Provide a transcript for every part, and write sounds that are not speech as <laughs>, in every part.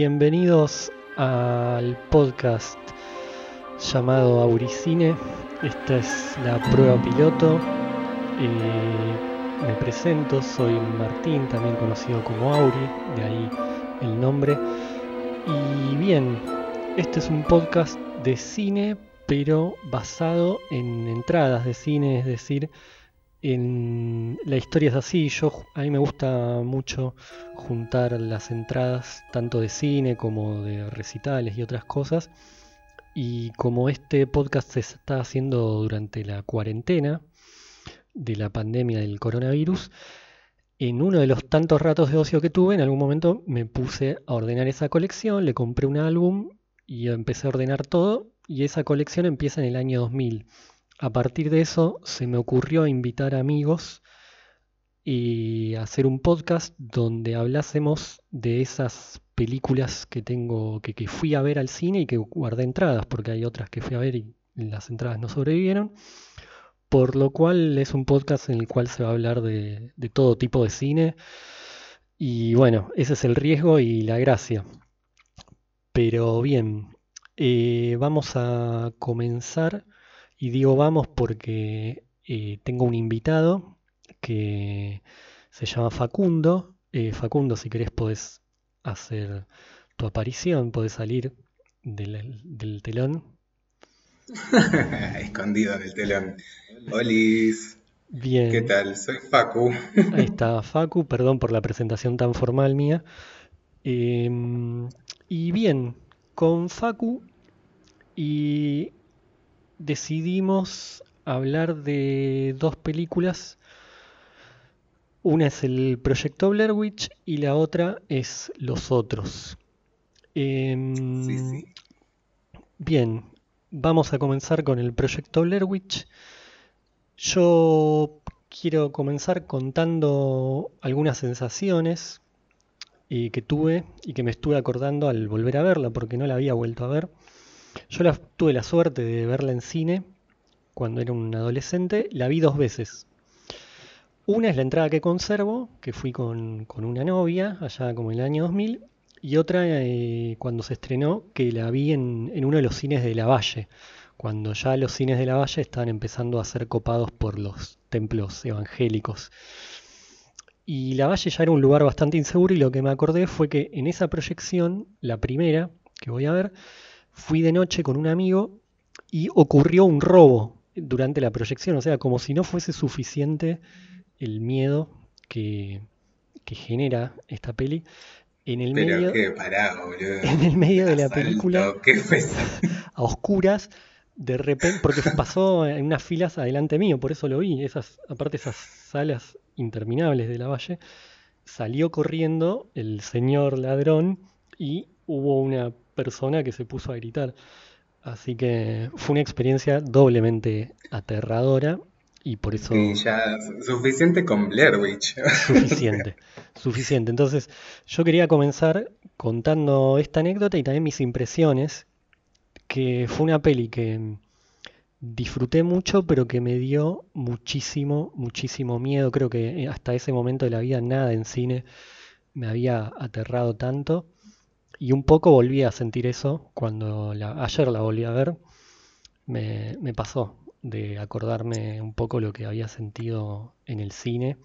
Bienvenidos al podcast llamado Auricine. Esta es la prueba piloto. Eh, me presento, soy Martín, también conocido como Auri, de ahí el nombre. Y bien, este es un podcast de cine, pero basado en entradas de cine, es decir, en la historia es así, yo a mí me gusta mucho juntar las entradas tanto de cine como de recitales y otras cosas. Y como este podcast se está haciendo durante la cuarentena de la pandemia del coronavirus, en uno de los tantos ratos de ocio que tuve, en algún momento me puse a ordenar esa colección, le compré un álbum y empecé a ordenar todo y esa colección empieza en el año 2000. A partir de eso se me ocurrió invitar amigos y hacer un podcast donde hablásemos de esas películas que tengo, que, fui a ver al cine y que guardé entradas, porque hay otras que fui a ver y las entradas no sobrevivieron. Por lo cual es un podcast en el cual se va a hablar de, de todo tipo de cine. Y bueno, ese es el riesgo y la gracia. Pero bien, eh, vamos a comenzar y digo vamos porque eh, tengo un invitado que se llama Facundo. Eh, Facundo, si querés podés hacer tu aparición, podés salir del, del telón. <laughs> Escondido en el telón. Olis. Bien. ¿Qué tal? Soy Facu. <laughs> Ahí está Facu, perdón por la presentación tan formal mía. Eh, y bien, con Facu y decidimos hablar de dos películas. Una es el Proyecto Blair Witch y la otra es Los Otros. Eh, Sí, sí. Bien, vamos a comenzar con el Proyecto Blair Witch. Yo quiero comenzar contando algunas sensaciones eh, que tuve y que me estuve acordando al volver a verla, porque no la había vuelto a ver. Yo tuve la suerte de verla en cine cuando era un adolescente, la vi dos veces. Una es la entrada que conservo, que fui con, con una novia allá como en el año 2000, y otra eh, cuando se estrenó, que la vi en, en uno de los cines de La Valle, cuando ya los cines de La Valle estaban empezando a ser copados por los templos evangélicos. Y La Valle ya era un lugar bastante inseguro y lo que me acordé fue que en esa proyección, la primera que voy a ver, fui de noche con un amigo y ocurrió un robo durante la proyección, o sea, como si no fuese suficiente el miedo que, que genera esta peli. En el Pero medio, qué pará, boludo. <laughs> en el medio de la película, ¿Qué <laughs> a oscuras, de repente, porque pasó en unas filas adelante mío, por eso lo vi, esas, aparte esas salas interminables de la valle, salió corriendo el señor ladrón y hubo una persona que se puso a gritar. Así que fue una experiencia doblemente aterradora y por eso Sí, ya suficiente con Blair Witch. suficiente, suficiente. Entonces yo quería comenzar contando esta anécdota y también mis impresiones, que fue una peli que disfruté mucho, pero que me dio muchísimo, muchísimo miedo. Creo que hasta ese momento de la vida nada en cine me había aterrado tanto. Y un poco volví a sentir eso cuando la- ayer la volví a ver. Me, me pasó de acordarme un poco lo que había sentido en el cine.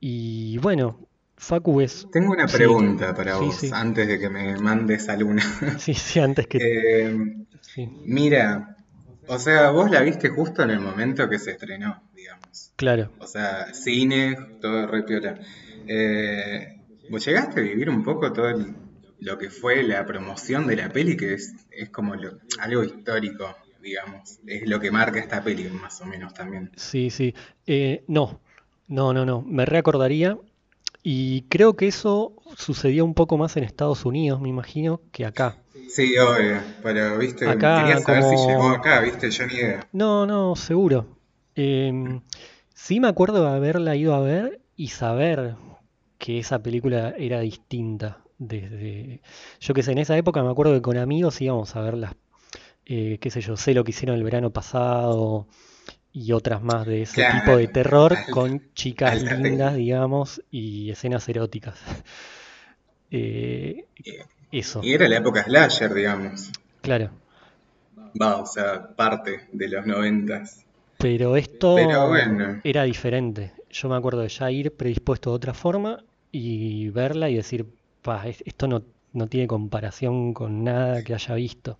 Y bueno, Facu es... Tengo una Sí, pregunta para sí, vos sí. antes de que me mandes a Luna. <laughs> Sí, sí, antes que... Eh, sí, mira, o sea, vos la viste justo en el momento que se estrenó, digamos. claro. O sea, cine, todo re piola. Eh, ¿vos llegaste a vivir un poco todo el- lo que fue la promoción de la peli, que es, es como lo- algo histórico, digamos? Es lo que marca esta peli, más o menos también. Sí, sí. Eh, no, no, no, no. Me reacordaría. Y creo que eso sucedió un poco más en Estados Unidos, me imagino, que acá. Sí, obvio, pero viste, Acá quería saber si llegó acá, viste, yo ni idea. No, no, seguro. Em, sí me acuerdo de haberla ido a ver y saber que esa película era distinta. Desde, yo qué sé, en esa época me acuerdo que con amigos íbamos a ver las, eh, qué sé yo, sé lo que hicieron el verano pasado y otras más de ese Claro, tipo de terror con chicas lindas, digamos, y escenas eróticas. <laughs> Eh, eso. Y era la época slasher, digamos. Claro. Va, o sea, parte de los noventas. Pero esto Pero bueno. era diferente. Yo me acuerdo de ya ir predispuesto de otra forma y verla y decir, pa, esto no, no tiene comparación con nada que haya visto.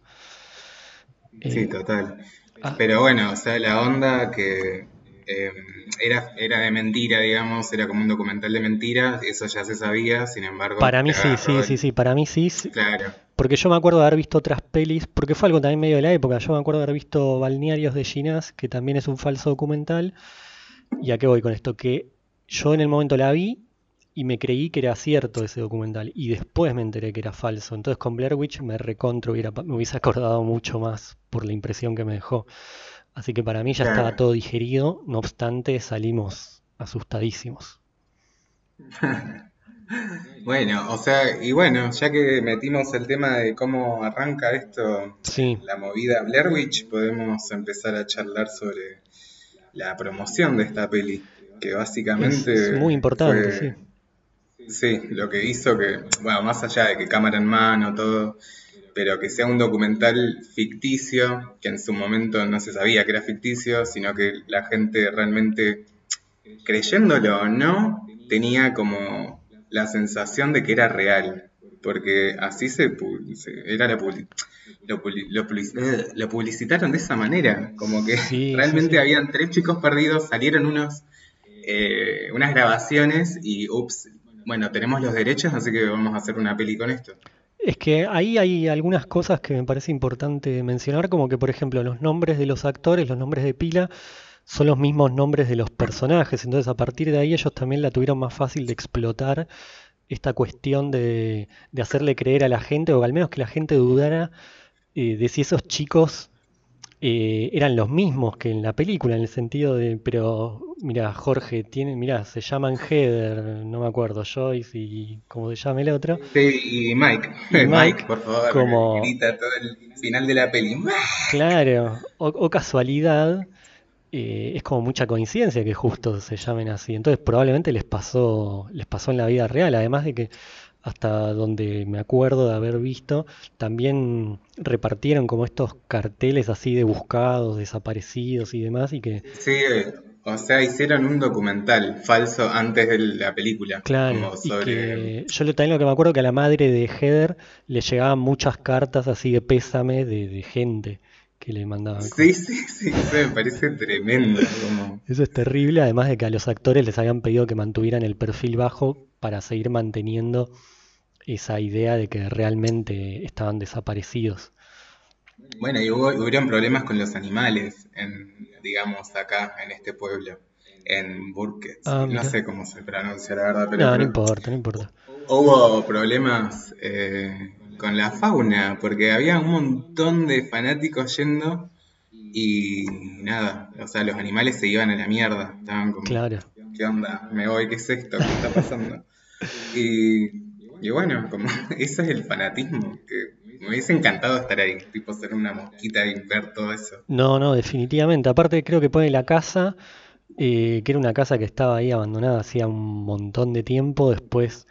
Sí, Eh, total. ah, Pero bueno, o sea, la onda que eh, era, era de mentira, digamos, era como un documental de mentiras, eso ya se sabía, sin embargo, para mí sí, sí, sí, sí, para mí sí, sí, Claro, porque yo me acuerdo de haber visto otras pelis, porque fue algo también medio de la época, yo me acuerdo de haber visto Balnearios de Ginás, que también es un falso documental, ¿y a qué voy con esto? Que yo en el momento la vi y me creí que era cierto ese documental, y después me enteré que era falso, entonces con Blair Witch me recontra hubiera, me hubiese acordado mucho más por la impresión que me dejó. Así que para mí ya estaba todo digerido, no obstante salimos asustadísimos. <laughs> Bueno, o sea, y bueno, ya que metimos el tema de cómo arranca esto, Sí, la movida Blair Witch, podemos empezar a charlar sobre la promoción de esta peli, que es, es básicamente muy importante, fue, sí, lo que hizo que, bueno, más allá de que cámara en mano, todo, pero que sea un documental ficticio, que en su momento no se sabía que era ficticio, sino que la gente realmente, creyéndolo o no, tenía como la sensación de que era real, porque así se, era la lo, eh, lo publicitaron de esa manera, como que Sí, sí, realmente sí. habían tres chicos perdidos, salieron unos eh, unas grabaciones y ups, bueno, tenemos los derechos, así que vamos a hacer una peli con esto. Es que ahí hay algunas cosas que me parece importante mencionar, como que por ejemplo los nombres de los actores, los nombres de pila, son los mismos nombres de los personajes, entonces a partir de ahí ellos también la tuvieron más fácil de explotar esta cuestión de, de hacerle creer a la gente, o al menos que la gente dudara eh, de si esos chicos eh, eran los mismos que en la película, en el sentido de, pero mira, Jorge, tiene, mira, se llaman Heather, no me acuerdo, Joyce y como se llama el otro, Sí, y Mike, y <laughs> Mike, Mike por favor, como, grita todo el final de la peli. <laughs> claro, o, o casualidad, eh, es como mucha coincidencia que justo se llamen así, entonces probablemente les pasó, les pasó en la vida real, además de que hasta donde me acuerdo de haber visto, también repartieron como estos carteles así de buscados, desaparecidos y demás, y que, Sí, o sea, hicieron un documental falso antes de la película, claro, y sobre... que yo también lo que me acuerdo que a la madre de Heather le llegaban muchas cartas así de pésame de, de gente que le mandaban Sí, <laughs> sí, sí, eso me parece tremendo, como... Eso es terrible, además de que a los actores les habían pedido que mantuvieran el perfil bajo para seguir manteniendo esa idea de que realmente estaban desaparecidos. Bueno, y hubo, hubieron problemas con los animales, en, digamos, acá, en este pueblo, en Burkett. Ah, No sé cómo se pronuncia, la verdad, pero, No, no importa, no importa. hubo problemas eh, con la fauna, porque había un montón de fanáticos yendo y nada, o sea, los animales se iban a la mierda, estaban como, Claro. ¿qué onda? Me voy, ¿qué es esto? ¿Qué está pasando? Y, y bueno, como <laughs> ese es el fanatismo, que me hubiese encantado estar ahí, tipo ser una mosquita y ver todo eso. No, no, definitivamente. Aparte creo que pone la casa, eh, que era una casa que estaba ahí abandonada hacía un montón de tiempo. Después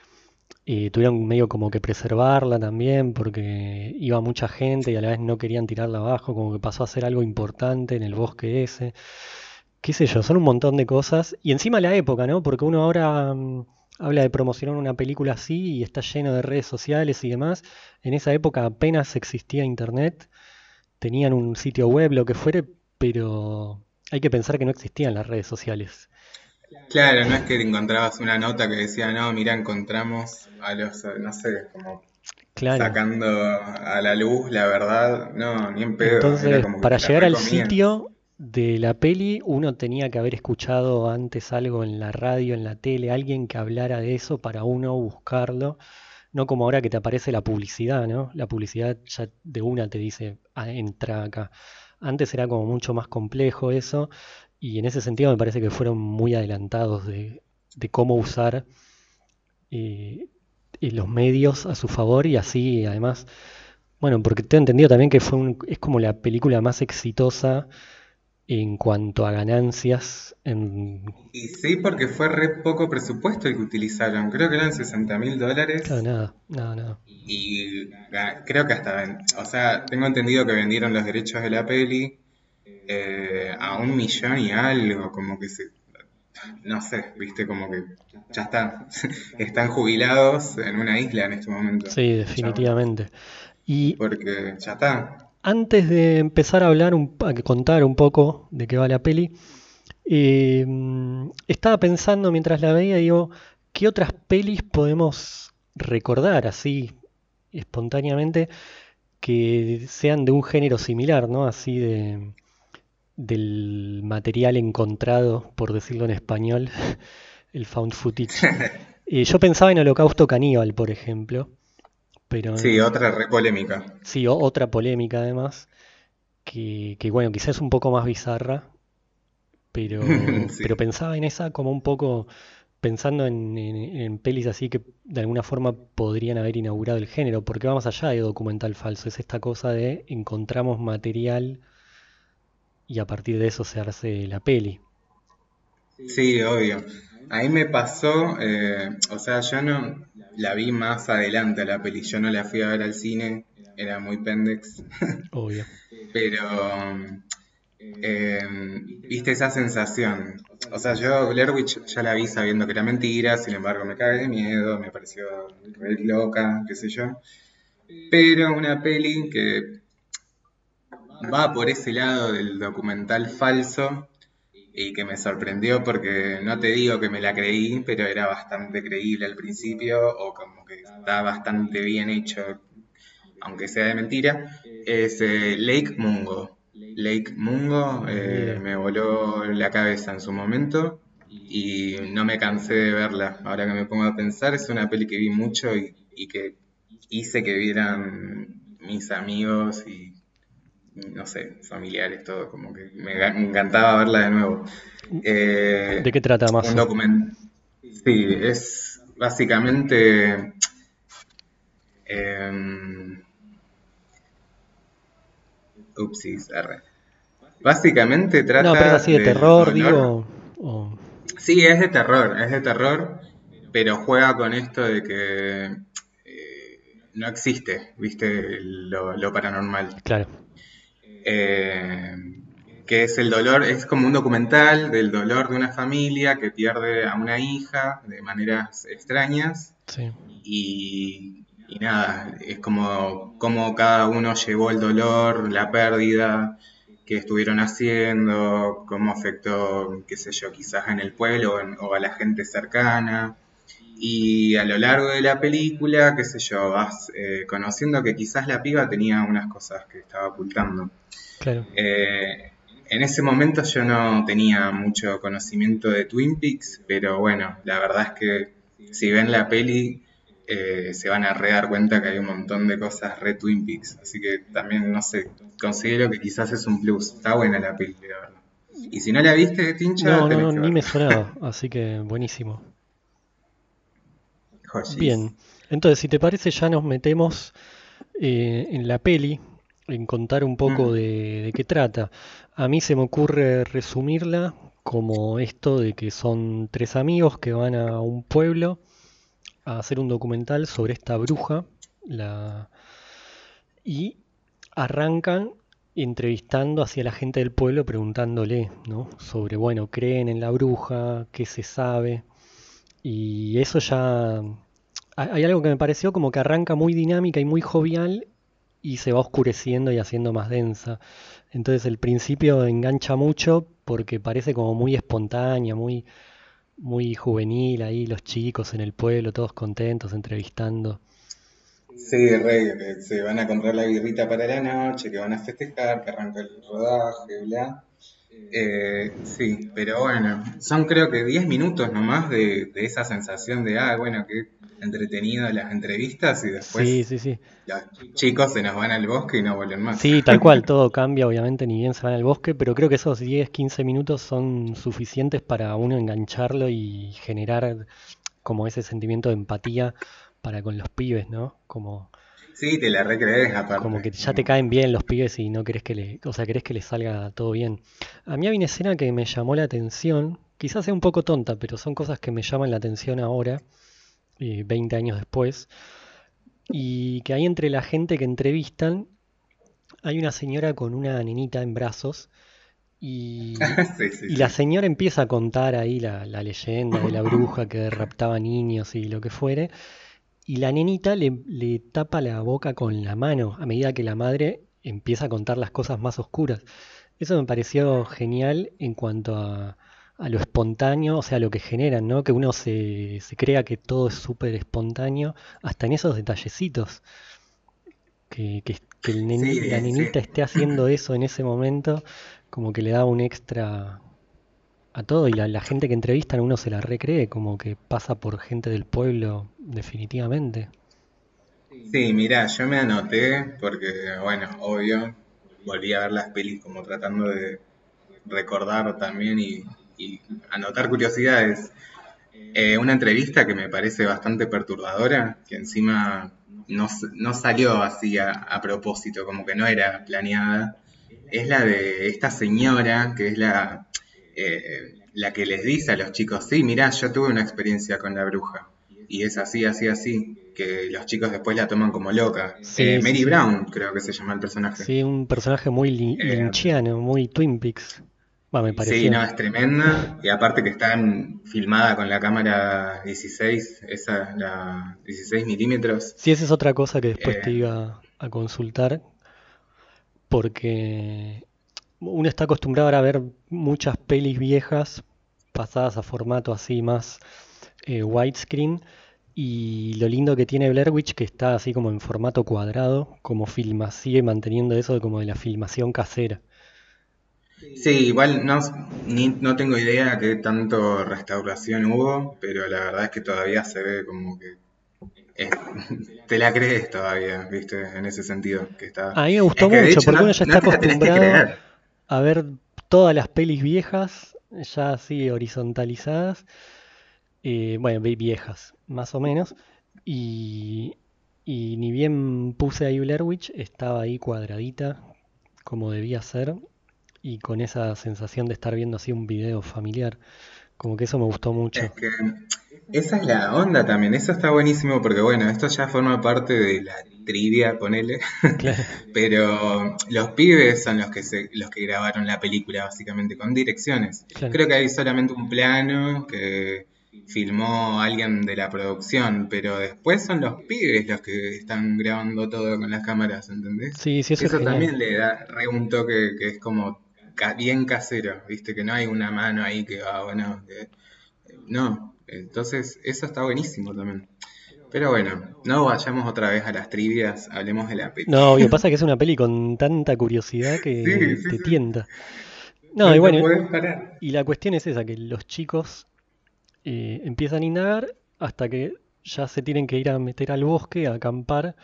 eh, tuvieron medio como que preservarla también porque iba mucha gente y a la vez no querían tirarla abajo, como que pasó a ser algo importante en el bosque ese. Qué sé yo, son un montón de cosas. Y encima la época, ¿no? Porque uno ahora mm, habla de promocionar una película así y está lleno de redes sociales y demás. En esa época apenas existía internet tenían un sitio web, lo que fuere, pero hay que pensar que no existían las redes sociales. Claro, no es que encontrabas una nota que decía, no, mira, encontramos a los, no sé, como Claro. sacando a la luz la verdad, no, ni en pedo, Entonces, como para te llegar al sitio de la peli, uno tenía que haber escuchado antes algo en la radio, en la tele, alguien que hablara de eso para uno buscarlo. No como ahora que te aparece la publicidad, ¿no? La publicidad ya de una te dice, "Ah, entra acá. Antes era como mucho más complejo eso, y en ese sentido me parece que fueron muy adelantados de, de cómo usar eh, eh, los medios a su favor y así además, bueno, porque tengo entendido también que fue un- es como la película más exitosa en cuanto a ganancias. En... Y sí, porque fue re poco presupuesto el que utilizaron. Creo que eran 60 mil dólares. Claro, nada, nada, nada. Y ah, creo que hasta, o sea, tengo entendido que vendieron los derechos de la peli eh, a un millón y algo, como que se, no sé, viste, como que ya están, <laughs> están jubilados en una isla en este momento. Sí, definitivamente. Y porque ya está. Antes de empezar a hablar, un, a contar un poco de qué va la peli, eh, estaba pensando mientras la veía, digo, ¿qué otras pelis podemos recordar así espontáneamente que sean de un género similar, ¿no? Así de del material encontrado, por decirlo en español, <laughs> el found footage. <laughs> Eh, yo pensaba en Holocausto Caníbal, por ejemplo. Pero sí, otra re polémica. Sí, otra polémica además. Que, que, bueno, quizás es un poco más bizarra. Pero, <laughs> pero pensaba en esa como un poco pensando en, pelis así que de alguna forma podrían haber inaugurado el género, porque vamos allá de documental falso, es esta cosa de encontramos material y a partir de eso se hace la peli. Sí, obvio. Ahí me pasó, eh, o sea, yo no la vi más adelante la peli, yo no la fui a ver al cine, era muy pendex. <laughs> Obvio. Pero, eh, viste esa sensación, o sea, yo Blair Witch ya la vi sabiendo que era mentira, sin embargo me cagué de miedo, me pareció re loca, qué sé yo. Pero una peli que va por ese lado del documental falso y que me sorprendió porque no te digo que me la creí, pero era bastante creíble al principio o como que está bastante bien hecho, aunque sea de mentira, es eh, Lake Mungo. Lake Mungo eh, me voló la cabeza en su momento y no me cansé de verla. Ahora que me pongo a pensar, es una peli que vi mucho y, que hice que vieran mis amigos y, no sé, familiares, todo. Como que me, encantaba verla de nuevo. Eh, ¿De qué trata más? Un documento. Sí, es básicamente. Eh, Upsis, R. Básicamente trata. No, pero es así de terror, digo. Sí, es de terror, es de terror, pero juega con esto de que eh, no existe, viste, lo, paranormal. Claro. Eh, que es el dolor, es como un documental del dolor de una familia que pierde a una hija de maneras extrañas. Sí. Y y nada, es como, como cada uno llevó el dolor, la pérdida, qué estuvieron haciendo, cómo afectó, qué sé yo, quizás en el pueblo o, a la gente cercana. Y a lo largo de la película, qué sé yo, vas eh, conociendo que quizás la piba tenía unas cosas que estaba ocultando. Claro. Eh, en ese momento yo no tenía mucho conocimiento de Twin Peaks, pero bueno, la verdad es que si ven la peli eh, se van a re dar cuenta que hay un montón de cosas re Twin Peaks. Así que también, no sé, considero que quizás es un plus. Está buena la peli, verdad. Y si no la viste, Tincha, no, no, ni me sonaba, <laughs> así que buenísimo. Bien, entonces si te parece ya nos metemos eh, en la peli, en contar un poco mm. de, de qué trata. A mí se me ocurre resumirla como esto de que son tres amigos que van a un pueblo a hacer un documental sobre esta bruja la... y arrancan entrevistando hacia la gente del pueblo preguntándole ¿no? sobre, bueno, creen en la bruja, qué se sabe. Y eso ya... Hay algo que me pareció como que arranca muy dinámica y muy jovial y se va oscureciendo y haciendo más densa. Entonces el principio engancha mucho porque parece como muy espontánea, muy muy juvenil ahí, los chicos en el pueblo, todos contentos, entrevistando. Sí, rey, se van a comprar la birrita para la noche, que van a festejar, que arranca el rodaje, bla. Eh, sí, pero bueno, son creo que 10 minutos nomás de, de, esa sensación de, ah, bueno, que entretenido las entrevistas y después sí, sí, sí. los chicos se nos van al bosque y no vuelven más. Sí, tal <laughs> cual, todo cambia, obviamente, ni bien se van al bosque, pero creo que esos 10, 15 minutos son suficientes para uno engancharlo y generar como ese sentimiento de empatía para con los pibes, ¿no? Como Sí, te la recrees aparte. Como que ya te caen bien los pibes y no querés que le, o sea, querés que les salga todo bien. A mí hay una escena que me llamó la atención, quizás sea un poco tonta, pero son cosas que me llaman la atención ahora, eh, 20 años después, y que hay entre la gente que entrevistan, hay una señora con una nenita en brazos y, <laughs> Sí, sí, y la señora empieza a contar ahí la, la leyenda de la bruja que raptaba niños y lo que fuere, y la nenita le, le tapa la boca con la mano a medida que la madre empieza a contar las cosas más oscuras. Eso me pareció genial en cuanto a, a lo espontáneo, o sea, lo que generan, ¿no? Que uno se, se crea que todo es súper espontáneo, hasta en esos detallecitos, que, que, que el neni- Sí, la nenita sí. esté haciendo eso en ese momento, como que le da un extra a todo, y la, gente que entrevistan uno se la recree, como que pasa por gente del pueblo, definitivamente. Sí, mirá, yo me anoté porque, bueno, obvio, volví a ver las pelis como tratando de recordar también y, y anotar curiosidades. Eh, una entrevista que me parece bastante perturbadora, que encima no, no salió así a propósito, como que no era planeada, es la de esta señora, que es la, eh, la que les dice a los chicos, sí, mirá, yo tuve una experiencia con la bruja, y es así, así, así, que los chicos después la toman como loca. Eh, Sí, sí, Mary sí. Brown, creo que se llama el personaje. Sí, un personaje muy Eh, lynchiano, muy Twin Peaks. Va, me Sí, pareció. no, es tremenda. Y aparte que está filmada con la cámara 16, esa, la 16 milímetros. Sí, esa es otra cosa que después te iba a consultar, porque uno está acostumbrado a ver muchas pelis viejas pasadas a formato así más eh, widescreen, y lo lindo que tiene Blair Witch que está así como en formato cuadrado, como filma, sigue manteniendo eso de como de la filmación casera. sí, igual no, ni- no tengo idea qué tanto restauración hubo, pero la verdad es que todavía se ve como que es- te la crees todavía, ¿viste? En ese sentido, que está... A mí me Es gustó que mucho hecho porque no, uno ya está que acostumbrado. A ver todas las pelis viejas, ya así horizontalizadas, eh, bueno, vi- viejas, más o menos, y, y ni bien puse ahí Blair Witch, estaba ahí cuadradita, como debía ser, y con esa sensación de estar viendo así un video familiar, como que eso me gustó mucho. Esa es la onda también, eso está buenísimo porque bueno, esto ya forma parte de la trivia, ponele, Claro, <laughs> pero los pibes son los que se, los que grabaron la película básicamente con direcciones. claro. Creo que hay solamente un plano que filmó alguien de la producción, pero después son los pibes los que están grabando todo con las cámaras, ¿entendés? Sí, sí, eso es Eso también le da re un toque que es como ca- bien casero, ¿viste? Que no hay una mano ahí que va, bueno, que- no, entonces eso está buenísimo también. Pero bueno, no vayamos otra vez a las trivias, hablemos de la peli. No, obvio, pasa que es una peli con tanta curiosidad que sí, te sí. tienta. No, No y bueno, y la cuestión es esa, que los chicos eh, empiezan a indagar hasta que ya se tienen que ir a meter al bosque, a acampar,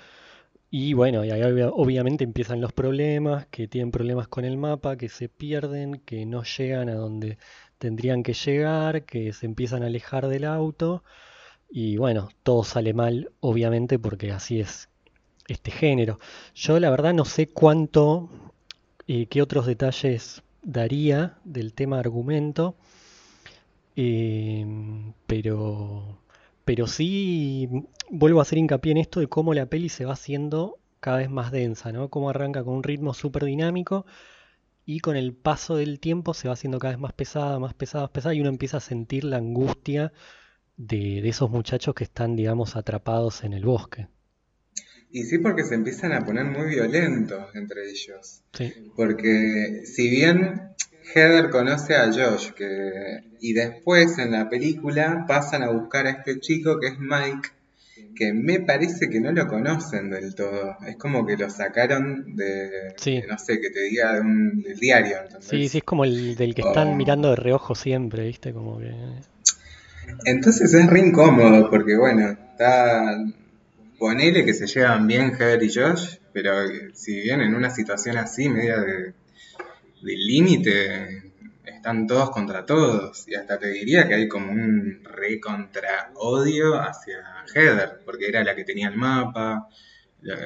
y bueno, y ahí obvia- obviamente empiezan los problemas, que tienen problemas con el mapa, que se pierden, que no llegan a donde tendrían que llegar, que se empiezan a alejar del auto, y bueno, todo sale mal, obviamente, porque así es este género. Yo la verdad no sé cuánto, eh, qué otros detalles daría del tema argumento. Em, pero, pero sí vuelvo a hacer hincapié en esto de cómo la peli se va haciendo cada vez más densa, ¿no? Cómo arranca con un ritmo súper dinámico y con el paso del tiempo se va haciendo cada vez más pesada, más pesada, más pesada y uno empieza a sentir la angustia de, de esos muchachos que están, digamos, atrapados en el bosque. Y sí, porque se empiezan a poner muy violentos entre ellos. Sí, Porque si bien Heather conoce a Josh, que, y después en la película pasan a buscar a este chico que es Mike, que me parece que no lo conocen del todo. Es como que lo sacaron de, sí, de, no sé, que te diga de un, del diario, sí, sí, ¿entendés? es como el del que están mirando de reojo siempre, ¿viste? Como que... entonces es re incómodo, porque bueno, está. Ponele que se llevan bien Heather y Josh, pero si bien en una situación así, media de, de límite, están todos contra todos. Y hasta te diría que hay como un re contra odio hacia Heather, porque era la que tenía el mapa,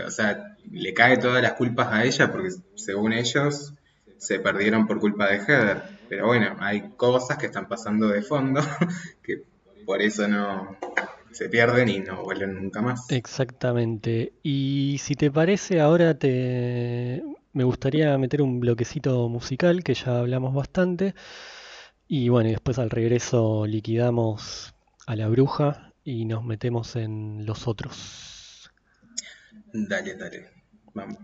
O sea, le cae todas las culpas a ella porque según ellos se perdieron por culpa de Heather. Pero bueno, hay cosas que están pasando de fondo <laughs> que por eso no se pierden y no vuelven nunca más. Exactamente. Y si te parece, ahora te me gustaría meter un bloquecito musical que ya hablamos bastante. Y bueno, y después al regreso liquidamos a la bruja y nos metemos en los otros. Dale, dale. Vamos.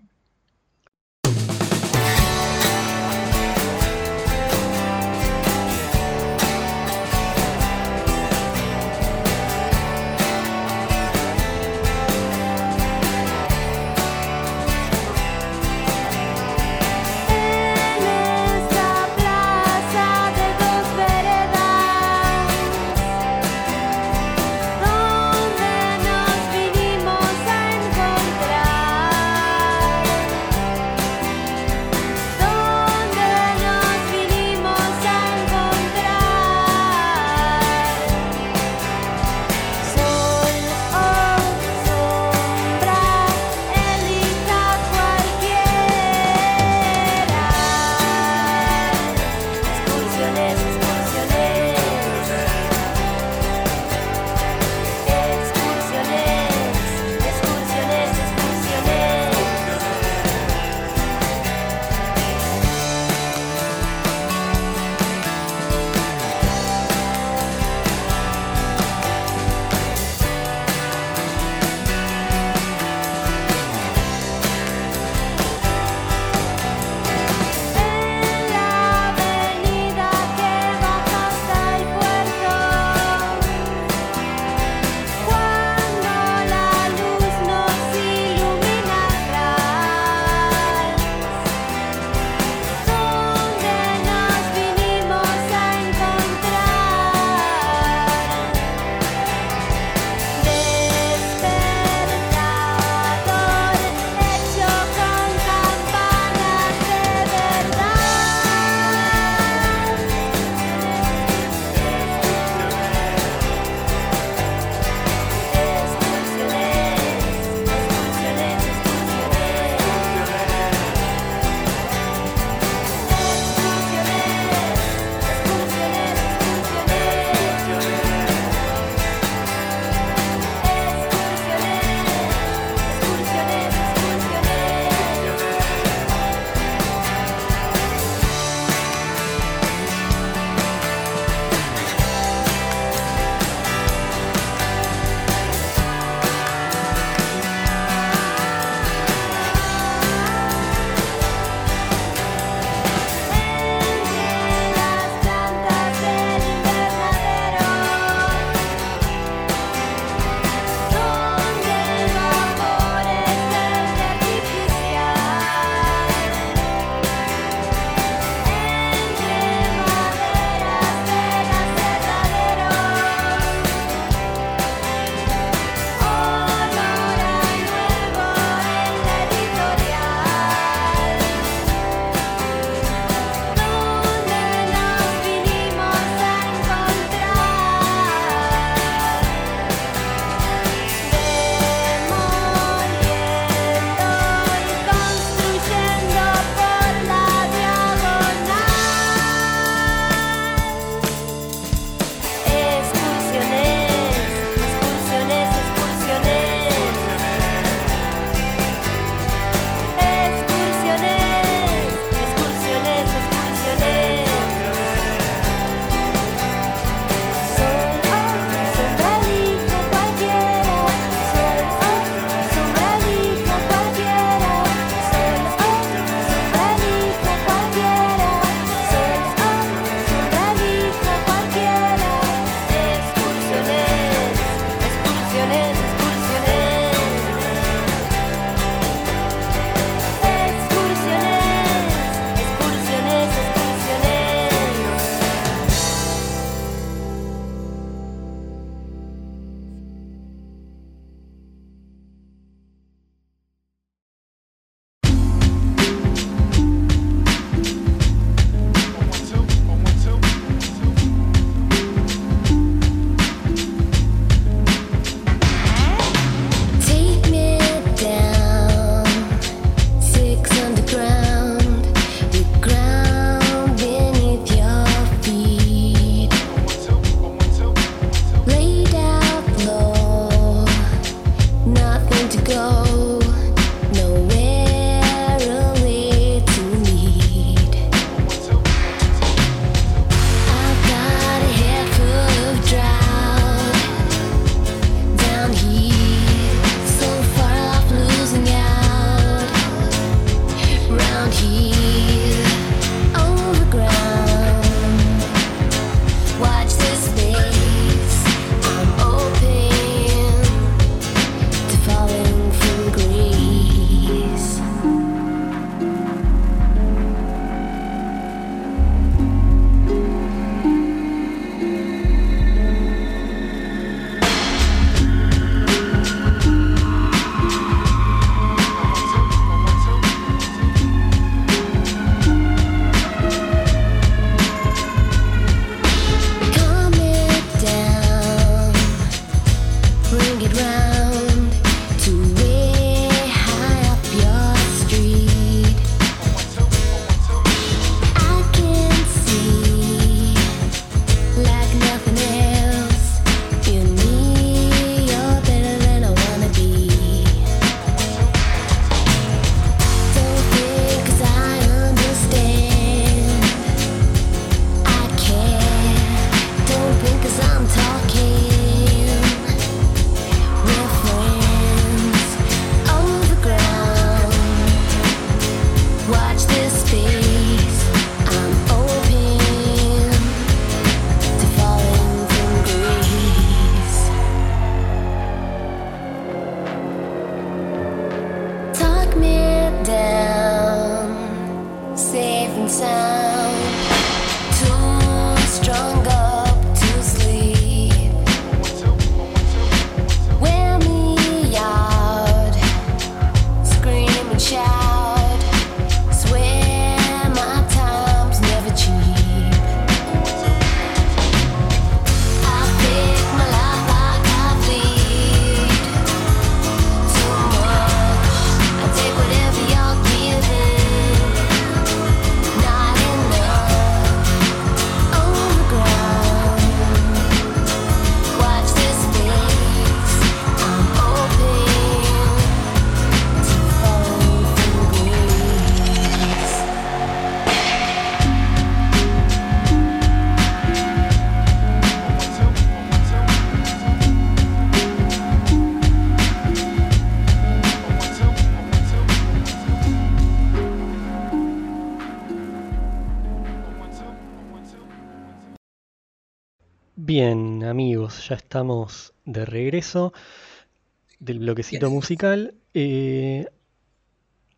Amigos, ya estamos de regreso del bloquecito musical. Eh,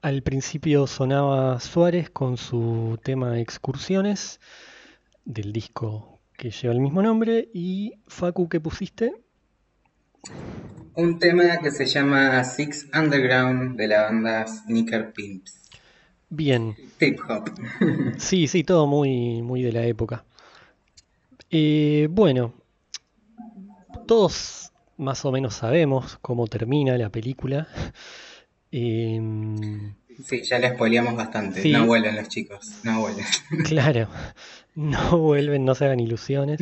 al principio sonaba Suárez con su tema Excursiones del disco que lleva el mismo nombre. Y Facu, ¿qué pusiste? Un tema que se llama Six Underground de la banda Sneaker Pimps. Bien. Hip hop. <laughs> Sí, sí, todo muy, muy de la época. Eh, bueno, todos más o menos sabemos cómo termina la película. <laughs> Em, sí, ya le spoileamos bastante. No vuelven los chicos, no vuelven. <laughs> claro, <laughs> no vuelven, no se hagan ilusiones.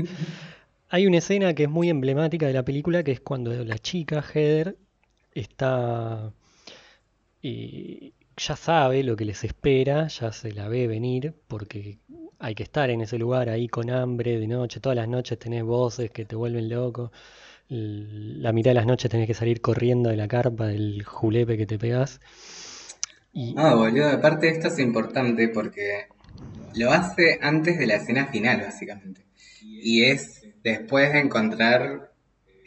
Hay una escena que es muy emblemática de la película, que es cuando la chica, Heather, está... Eh, ya sabe lo que les espera, ya se la ve venir, porque hay que estar en ese lugar ahí con hambre de noche, todas las noches tenés voces que te vuelven loco, la mitad de las noches tenés que salir corriendo de la carpa del julepe que te pegas. Y... Ah, boludo, aparte esto es importante porque lo hace antes de la escena final, básicamente. Y es después de encontrar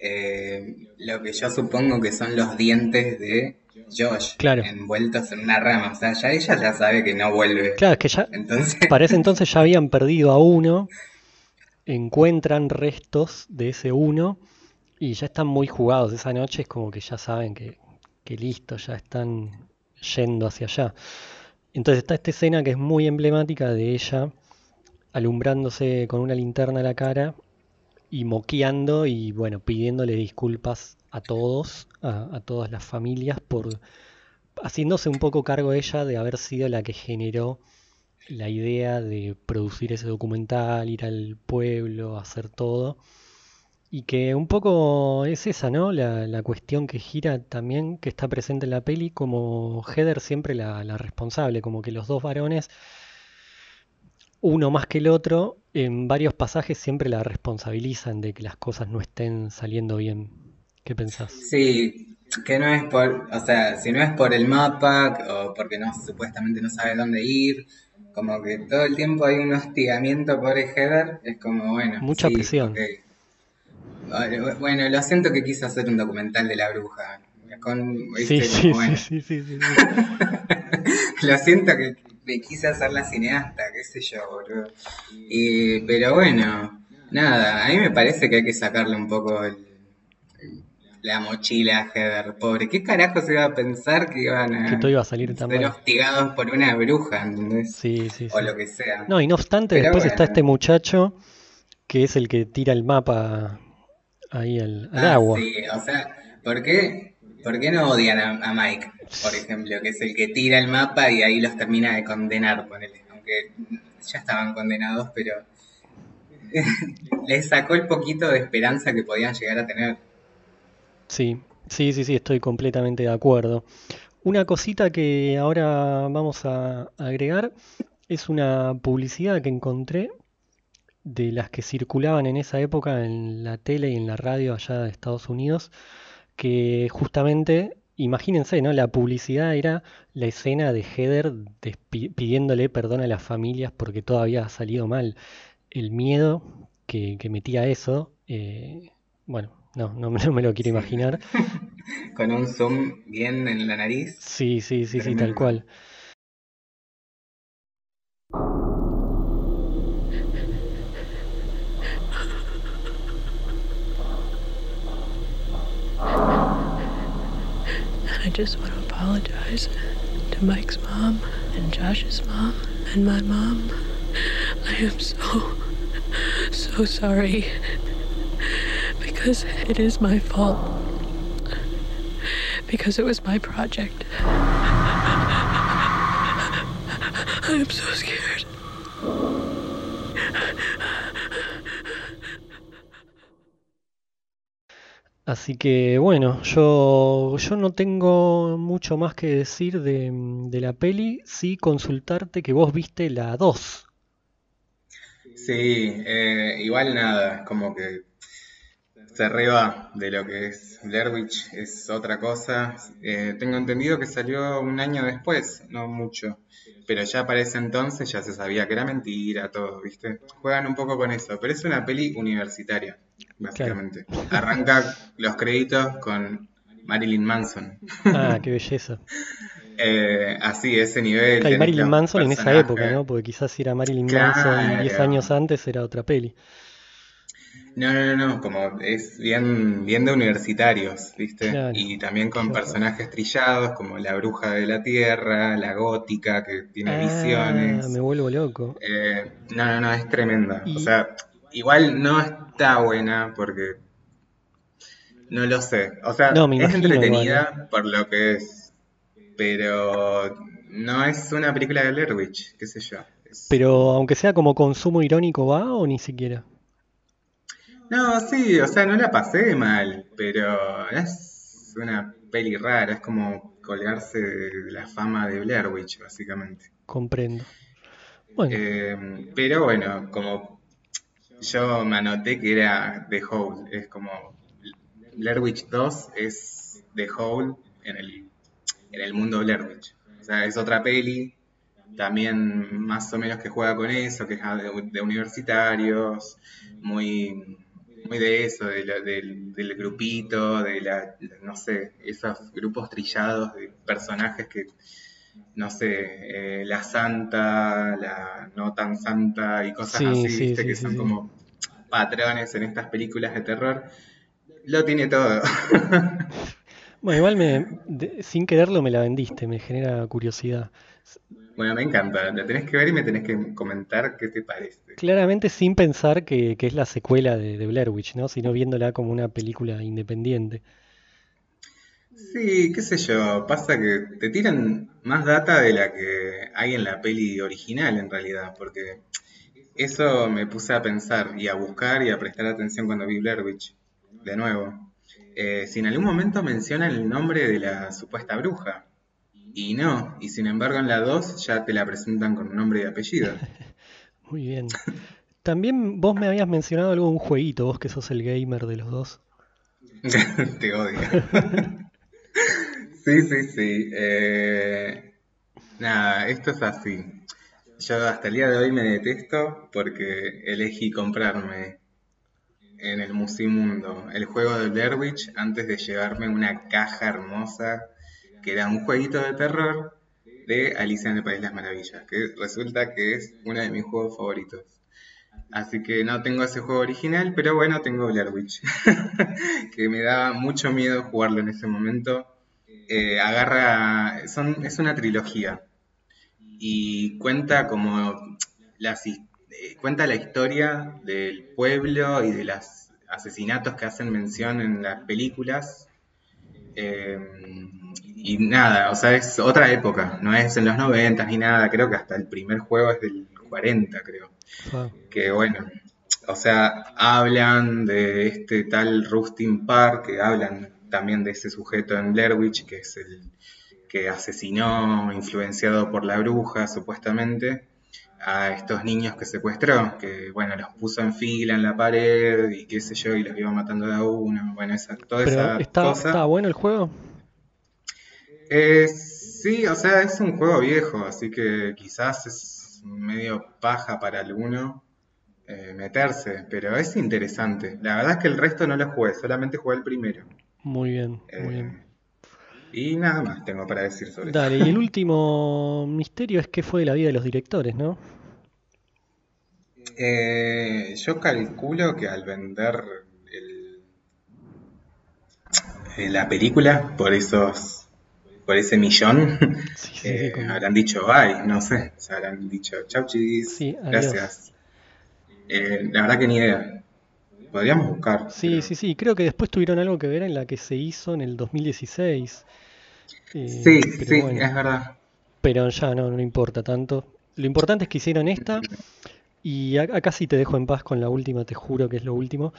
eh, lo que yo supongo que son los dientes de Josh claro. envueltos en una rama. O sea, ya ella ya sabe que no vuelve. Claro, es que ya. Entonces... Para ese entonces ya habían perdido a uno. Encuentran restos de ese uno. Y ya están muy jugados. Esa noche es como que ya saben que, que listo, ya están yendo hacia allá. Entonces está esta escena que es muy emblemática de ella alumbrándose con una linterna a la cara y moqueando y bueno, pidiéndole disculpas a todos, a, todas las familias, por haciéndose un poco cargo ella de haber sido la que generó la idea de producir ese documental, ir al pueblo, hacer todo. Y que un poco es esa, ¿no? La, cuestión que gira también, que está presente en la peli, como Heather siempre la, la responsable, como que los dos varones uno más que el otro, en varios pasajes siempre la responsabilizan de que las cosas no estén saliendo bien. ¿Qué pensás? Sí, que no es por, o sea, si no es por el mapa o porque no supuestamente no sabe dónde ir, como que todo el tiempo hay un hostigamiento por el header, es como bueno. Mucha presión. Bueno, lo siento que quise hacer un documental de la bruja. Con, sí, sí, sí, sí, sí, <laughs> Lo siento que me quise hacer la cineasta, qué sé yo, boludo. pero bueno, nada, a mí me parece que hay que sacarle un poco la mochila Heather, pobre. ¿Qué carajo se iba a pensar que iban a, que todo iba a salir tan ser hostigados por una bruja, ¿entendés? Sí, sí, O lo que sea. No, y no obstante, después está este muchacho que es el que tira el mapa ahí al, ah, agua. Sí, o sea, ¿por qué ¿Por qué no odian a, Mike, por ejemplo, que es el que tira el mapa y ahí los termina de condenar, ponele? Aunque ya estaban condenados, pero <laughs> les sacó el poquito de esperanza que podían llegar a tener. Sí, sí, sí, sí, estoy completamente de acuerdo. Una cosita que ahora vamos a agregar es una publicidad que encontré de las que circulaban en esa época en la tele y en la radio allá de Estados Unidos que justamente, imagínense, ¿no? La publicidad era la escena de Heather pidiéndole perdón a las familias porque todo había salido mal. El miedo que, metía eso, eh, bueno, no, no, <laughs> no me lo quiero sí. imaginar. <laughs> Con un zoom bien en la nariz. Sí, sí, sí, Tremendo. sí, tal cual. I just want to apologize to Mike's mom and Josh's mom and my mom. I am so, so sorry Because it is my fault. Because it was my project. I am so scared. Así que bueno, yo, yo no tengo mucho más que decir de, de la peli, sí consultarte que vos viste la 2. Sí, eh, igual nada, como que se arriba de lo que es Blair Witch, es otra cosa. Eh, tengo entendido que salió un año después, no mucho, pero ya para ese entonces ya se sabía que era mentira, todo, ¿viste? Juegan un poco con eso, pero es una peli universitaria, básicamente. Arranca los créditos con Marilyn Manson. Ah, qué <laughs> belleza. Eh, así, ese nivel. Claro, y Marilyn Manson en esa época, ¿no? Porque quizás si era Marilyn Claro. Manson 10 años antes era otra peli. No, no, no, como es bien, bien de universitarios, ¿viste? Claro, Y también con personajes trillados como la bruja de la tierra, la gótica que tiene Ah, visiones. me vuelvo loco. Eh, no, no, no, es tremenda. Y- O sea, igual no está buena porque no lo sé. O sea, No, es entretenida por lo que es, pero no es una película de Blair Witch, qué sé yo. Es- Pero aunque sea como consumo irónico, ¿va o ni siquiera? No, sí, o sea, no la pasé mal, pero es una peli rara, es como colgarse de la fama de Blair Witch, básicamente. Comprendo. Bueno, Eh, pero bueno, como yo me anoté que era The Hole, es como Blair Witch 2 es The Hole en el, en el mundo Blair Witch. O sea, es otra peli, también más o menos que juega con eso, que es de, de universitarios, muy, muy de eso, de la- del, del grupito, de la, no sé, esos grupos trillados de personajes que, no sé, eh, la santa, la no tan santa y cosas Sí, así, sí, viste, sí, que son como patrones en estas películas de terror. Lo tiene todo. <laughs> bueno, igual me, de- sin quererlo me la vendiste, me genera curiosidad. Bueno, me encanta. La tenés que ver y me tenés que comentar qué te parece. Claramente sin pensar que, que es la secuela de, de Blair Witch, ¿no? Sino viéndola como una película independiente. Sí, qué sé yo, pasa que te tiran más data de la que hay en la peli original en realidad, porque eso me puse a pensar y a buscar y a prestar atención cuando vi Blair Witch, de nuevo. Eh, si en algún momento mencionan el nombre de la supuesta bruja, y no, y sin embargo en la 2 ya te la presentan con nombre y apellido. <laughs> Muy bien. También vos me habías mencionado algo de un jueguito, vos que sos el gamer de los dos. <laughs> Te odio. <laughs> Sí, sí, sí. Eh, nada, esto es así. Yo hasta el día de hoy me detesto porque elegí comprarme en el Musimundo el juego de Blair Witch antes de llevarme una caja hermosa que era un jueguito de terror de Alicia en el País de las Maravillas, que resulta que es uno de mis juegos favoritos. Así que no tengo ese juego original, pero bueno, tengo Blair Witch, <laughs> que me daba mucho miedo jugarlo en ese momento. Eh, agarra, son, es una trilogía y cuenta como las, eh, cuenta la historia del pueblo y de los asesinatos que hacen mención en las películas. Eh, y nada, o sea, es otra época, no es en los 90 ni nada, creo que hasta el primer juego es del 40, creo Fa. que bueno, o sea, hablan de este tal Rustin Park, que hablan también de ese sujeto en Blair Witch, que es el que asesinó, influenciado por la bruja, supuestamente, a estos niños que secuestró, que bueno, los puso en fila en la pared y qué sé yo, y los iba matando de a uno, bueno, esa, toda Pero esa está, cosa. está bueno el juego. Eh, sí, o sea, es un juego viejo, así que quizás es medio paja para alguno eh, meterse, pero es interesante. La verdad es que el resto no lo jugué, solamente jugué el primero. Muy bien, muy Eh, bien. Y nada más tengo para decir sobre eso. Dale, y el último misterio es qué fue de la vida de los directores, ¿no? Eh, yo calculo que al vender el- eh, la película por esos por ese millón, Sí, sí, <laughs> eh, sí, habrán dicho bye, no sé, se habrán dicho chau chis, gracias. La verdad que ni idea. Podríamos buscar. Sí, pero- sí, sí, creo que después tuvieron algo que ver en la que se hizo en el 2016. Eh, Sí, sí, bueno, es verdad. pero ya no, no importa tanto. Lo importante es que hicieron esta y acá sí te dejo en paz con la última, te juro que es lo último.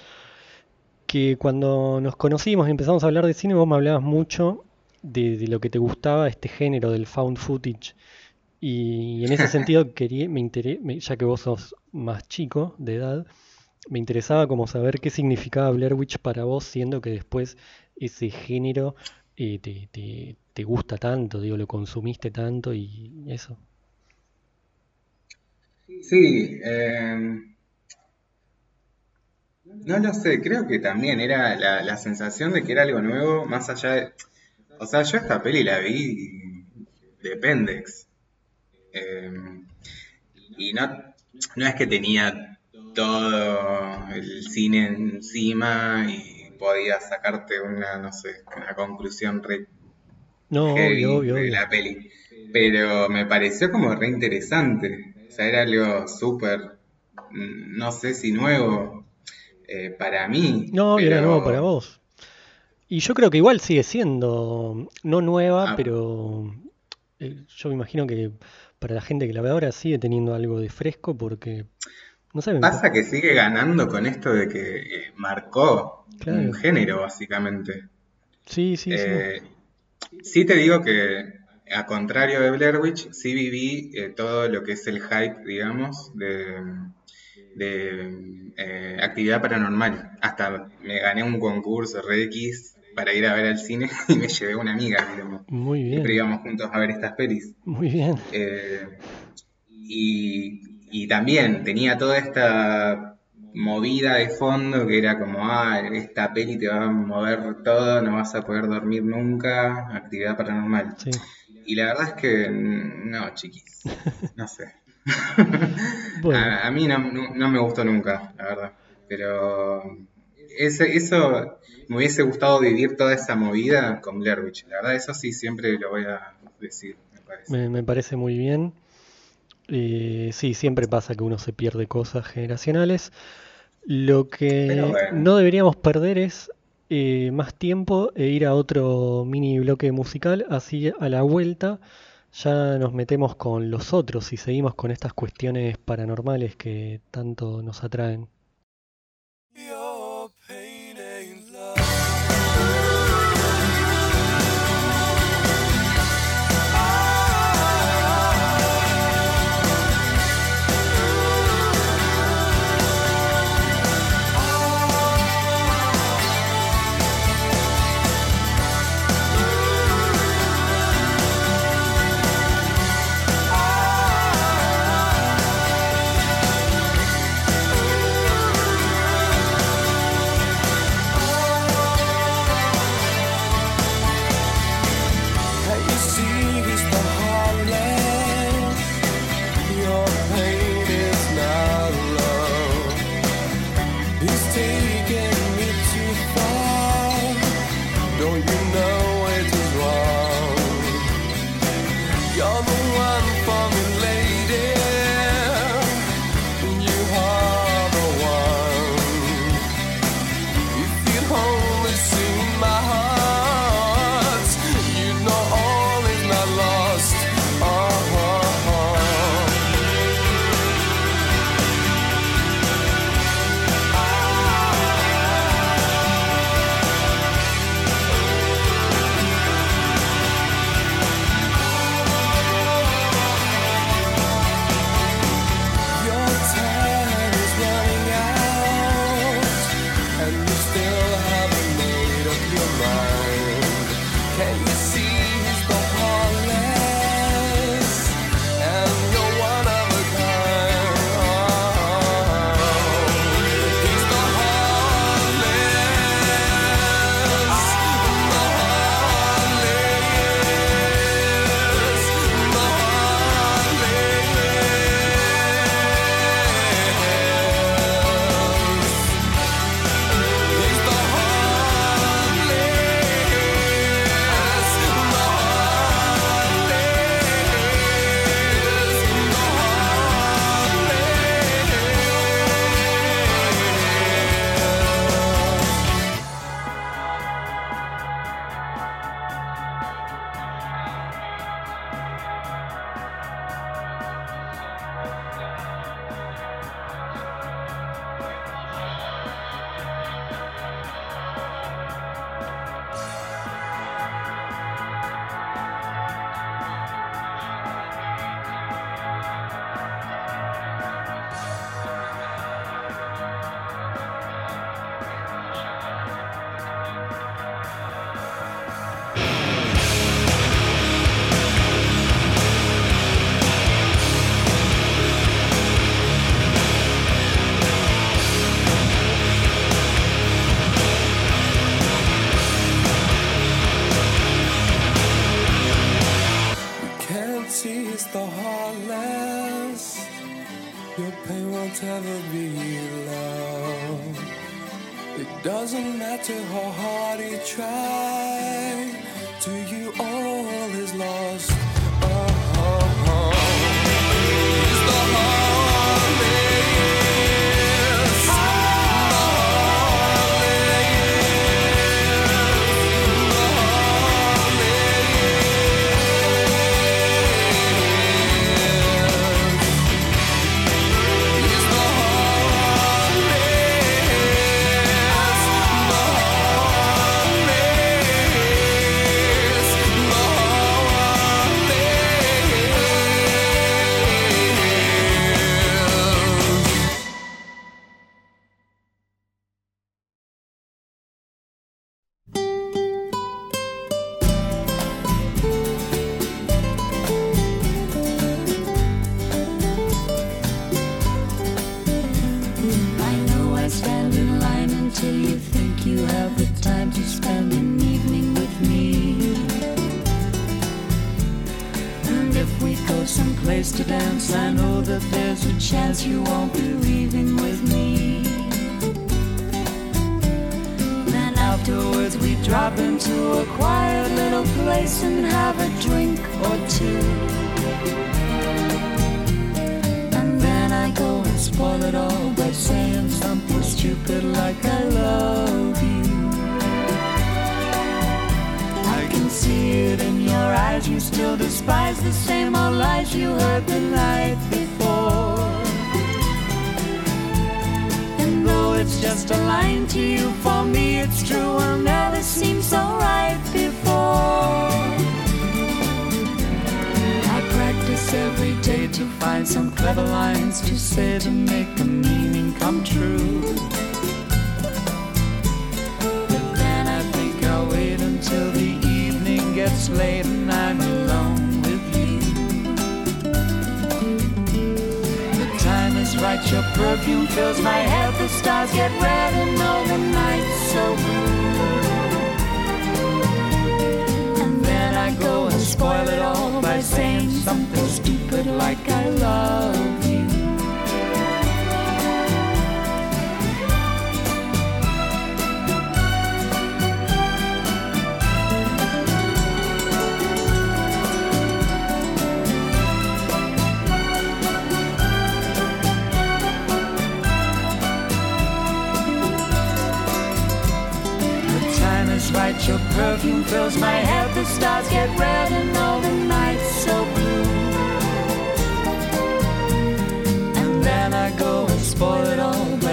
Que cuando nos conocimos y empezamos a hablar de cine, vos me hablabas mucho de, de lo que te gustaba este género del found footage. Y en ese <laughs> sentido quería, me interé- me- ya que vos sos más chico de edad, me interesaba como saber qué significaba Blair Witch para vos, siendo que después ese género eh, te, te- te gusta tanto, digo, lo consumiste tanto y eso. Sí, eh, no lo sé, creo que también era la, la sensación de que era algo nuevo, más allá de... O sea, yo esta peli la vi de Pendex. Eh, y no, no es que tenía todo el cine encima y podía sacarte una, no sé, una conclusión re No, obvio, obvio, de la peli. Pero me pareció como re interesante. O sea, era algo súper, mm, no sé si nuevo eh, para mí, No, obvio, era nuevo para pero vos. Y yo creo que igual sigue siendo, no nueva, ah, pero eh, yo me imagino que para la gente que la ve ahora sigue teniendo algo de fresco porque, no pasa que sigue ganando con esto de que eh, marcó un género, básicamente. Sí, sí, sí. Eh, sí te digo que, a contrario de Blair Witch, sí viví eh, todo lo que es el hype, digamos, de, de actividad paranormal. Hasta me gané un concurso re X para ir a ver al cine <laughs> y me llevé una amiga, digamos. Muy Siempre bien, íbamos juntos a ver estas pelis. muy bien. Y, y también tenía toda esta movida de fondo que era como, ah, esta peli te va a mover todo, no vas a poder dormir nunca, actividad paranormal. Sí. Y la verdad es que mm, no, chiquis, <laughs> no sé. <laughs> Bueno, A, a mí no, no- no me gustó nunca, la verdad. Pero ese, eso me hubiese gustado vivir toda esa movida con Blair Witch. La verdad, eso sí siempre lo voy a decir, me parece. me, me parece muy bien. Eh, sí, siempre pasa que uno se pierde cosas generacionales. Lo que bueno. no deberíamos perder es eh, más tiempo e ir a otro mini bloque musical, así a la vuelta ya nos metemos con los otros y seguimos con estas cuestiones paranormales que tanto nos atraen.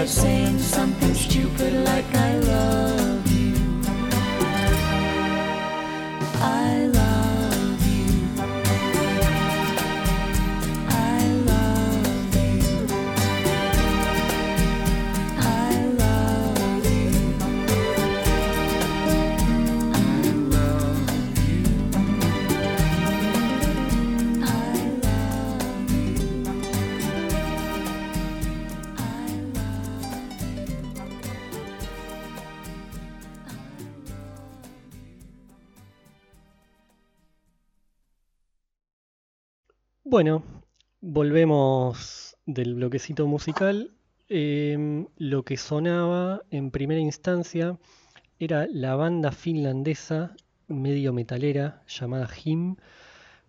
Saying something stupid like I Bueno, volvemos del bloquecito musical. Em, lo que sonaba en primera instancia era la banda finlandesa medio metalera llamada Him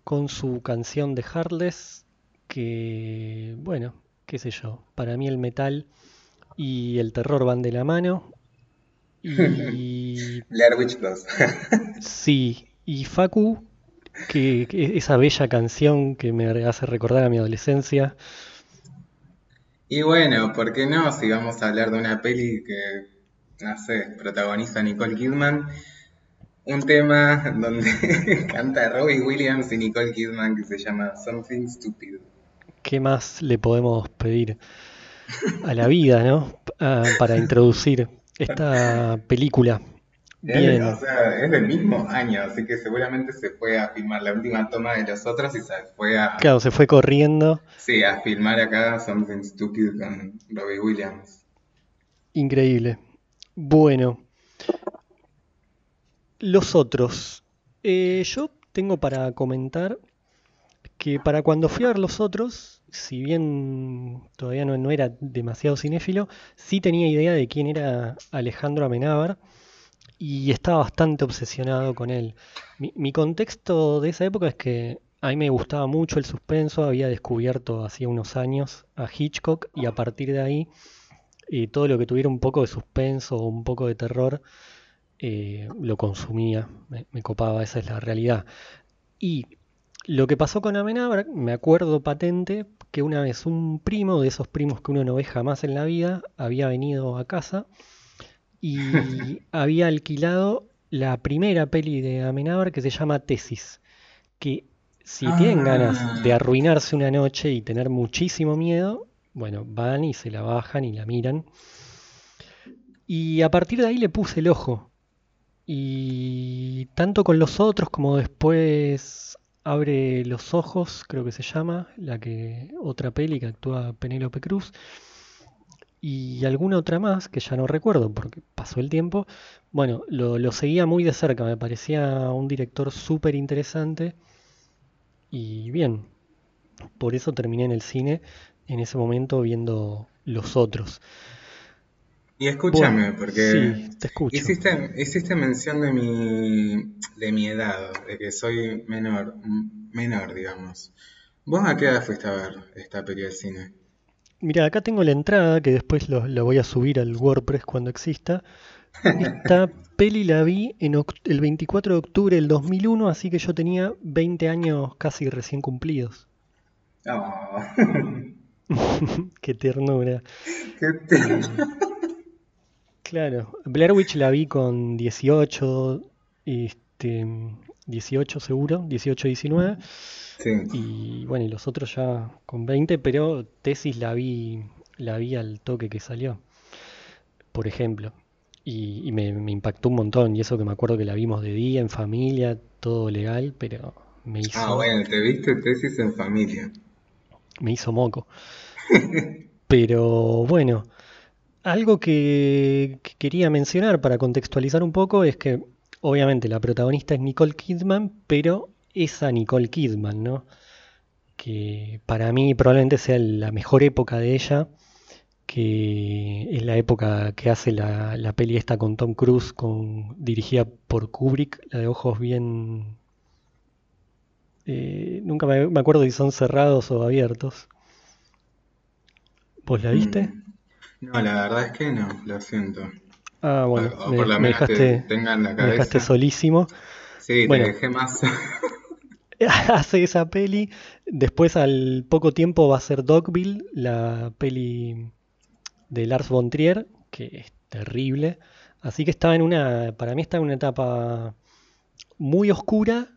con su canción de Heartless que, bueno, qué sé yo, para mí el metal y el terror van de la mano. Y Blair Witch 2. sí, y Facu, que, que esa bella canción que me hace recordar a mi adolescencia. Y bueno, ¿por qué no? Si vamos a hablar de una peli que, no sé, protagoniza Nicole Kidman, un tema <laughs> donde <laughs> canta Robbie Williams y Nicole Kidman que se llama Something Stupid. ¿Qué más le podemos pedir a la vida, ¿no? Ah, para introducir esta película. Bien, o sea, es del mismo año, así que seguramente se fue a filmar la última toma de los otros y se fue a, claro, se fue corriendo. sí, a filmar acá Something Stupid con Robbie Williams. Increíble. Bueno, los otros. Eh, yo tengo para comentar que para cuando fui a ver los otros, si bien todavía no, no era demasiado cinéfilo, sí tenía idea de quién era Alejandro Amenábar y estaba bastante obsesionado con él. Mi, contexto de esa época es que a mí me gustaba mucho el suspenso, había descubierto hacía unos años a Hitchcock y a partir de ahí eh, todo lo que tuviera un poco de suspenso o un poco de terror eh, lo consumía, me, me copaba, esa es la realidad. Y lo que pasó con Amenábar, me acuerdo patente que una vez un primo, de esos primos que uno no ve jamás en la vida, había venido a casa y <laughs> había alquilado la primera peli de Amenábar que se llama Tesis, que si tienen ganas de Ah, arruinarse una noche y tener muchísimo miedo, bueno, van y se la bajan y la miran. Y a partir de ahí le puse el ojo. Y tanto con los otros como después Abre los ojos, creo que se llama, la que otra peli que actúa Penélope Cruz y alguna otra más que ya no recuerdo porque pasó el tiempo. Bueno, lo, lo seguía muy de cerca, me parecía un director súper interesante y bien, por eso terminé en el cine en ese momento viendo Los Otros. Y Bueno, escúchame, porque sí, te escucho. hiciste, hiciste mención de mi, de mi edad, de que soy menor, menor, digamos. ¿Vos a qué edad fuiste a ver esta peli del cine? Mira, acá tengo la entrada que después lo, la voy a subir al WordPress cuando exista. Esta peli la vi en el 24 de octubre del 2001, así que yo tenía 20 años casi recién cumplidos. Oh, <laughs> Qué ternura. qué te- Claro, Blair Witch la vi con 18, este, 18 seguro, 18, 19, Sí. y bueno, y los otros ya con 20, pero Tesis la vi, la vi al toque que salió, por ejemplo, y, y me, me impactó un montón, y eso que me acuerdo que la vimos de día, en familia, todo legal, pero me Ah, hizo, bueno, te viste tesis en familia. me hizo moco. <laughs> Pero bueno, algo que, que quería mencionar para contextualizar un poco es que obviamente la protagonista es Nicole Kidman, pero esa Nicole Kidman, ¿no? Que para mí probablemente sea la mejor época de ella, que es la época que hace la, la peli esta con Tom Cruise, con, dirigida por Kubrick, la de ojos bien... eh, nunca me, me acuerdo si son cerrados o abiertos. ¿Vos la viste? Mm. No, la verdad es que no, lo siento. Ah, bueno, o me, por lo me menos te dejaste, la me dejaste cabeza. solísimo. Sí, te Bueno, dejé más. <laughs> hace esa peli. Después, al poco tiempo, va a ser Dogville, la peli de Lars von Trier, que es terrible. Así que estaba en una, para mí está en una etapa muy oscura,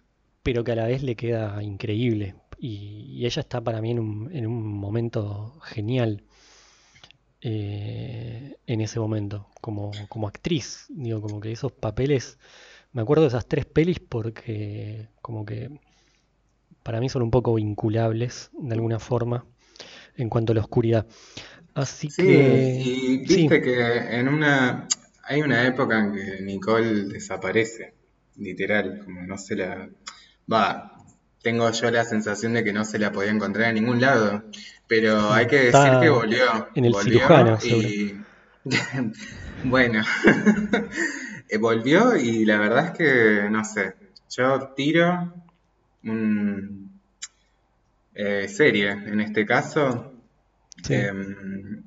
pero que a la vez le queda increíble. Y, y ella está para mí en un, en un momento genial eh, en ese momento, como, como actriz. Digo, como que esos papeles, me acuerdo de esas tres pelis porque como que para mí son un poco vinculables de alguna forma en cuanto a la oscuridad. Así Sí, que y sí, viste que en una hay una época en que Nicole desaparece, literal, como no se la va, tengo yo la sensación de que no se la podía encontrar en ningún lado, pero hay que decir que volvió, en el volvió cirujano, y <laughs> bueno, <laughs> volvió y la verdad es que no sé, yo tiro un eh, serie en este caso. Sí. Em,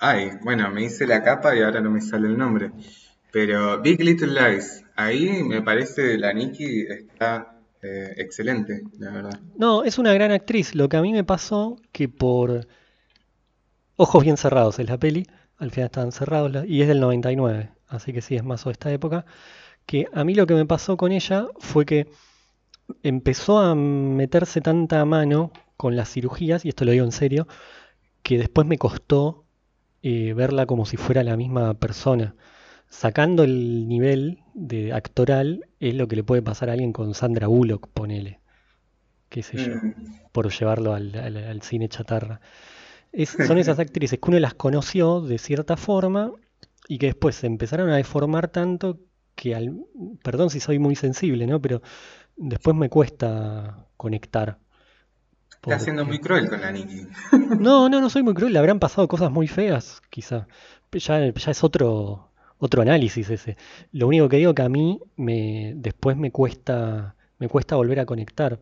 ay, bueno, me hice la capa y ahora no me sale el nombre. Pero Big Little Lies, ahí me parece la Nikki está eh, excelente, la verdad. No, es una gran actriz. Lo que a mí me pasó que por Ojos bien cerrados es la peli, al final estaban cerrados y es del 99, así que sí, es más o de esta época, que a mí lo que me pasó con ella fue que empezó a meterse tanta mano con las cirugías, y esto lo digo en serio, que después me costó eh, verla como si fuera la misma persona. Sacando el nivel de actoral, es lo que le puede pasar a alguien con Sandra Bullock, ponele, qué sé yo, Mm, por llevarlo al, al- al cine chatarra. Es- <laughs> son esas actrices que uno las conoció de cierta forma y que después se empezaron a deformar tanto que al, perdón si soy muy sensible, ¿no? Pero después me cuesta conectar. Está siendo muy cruel con la Nikki. No, no, no soy muy cruel. Le habrán pasado cosas muy feas, quizá. Ya, ya es otro, otro análisis ese. Lo único que digo que a mí me, después me cuesta, me cuesta volver a conectar.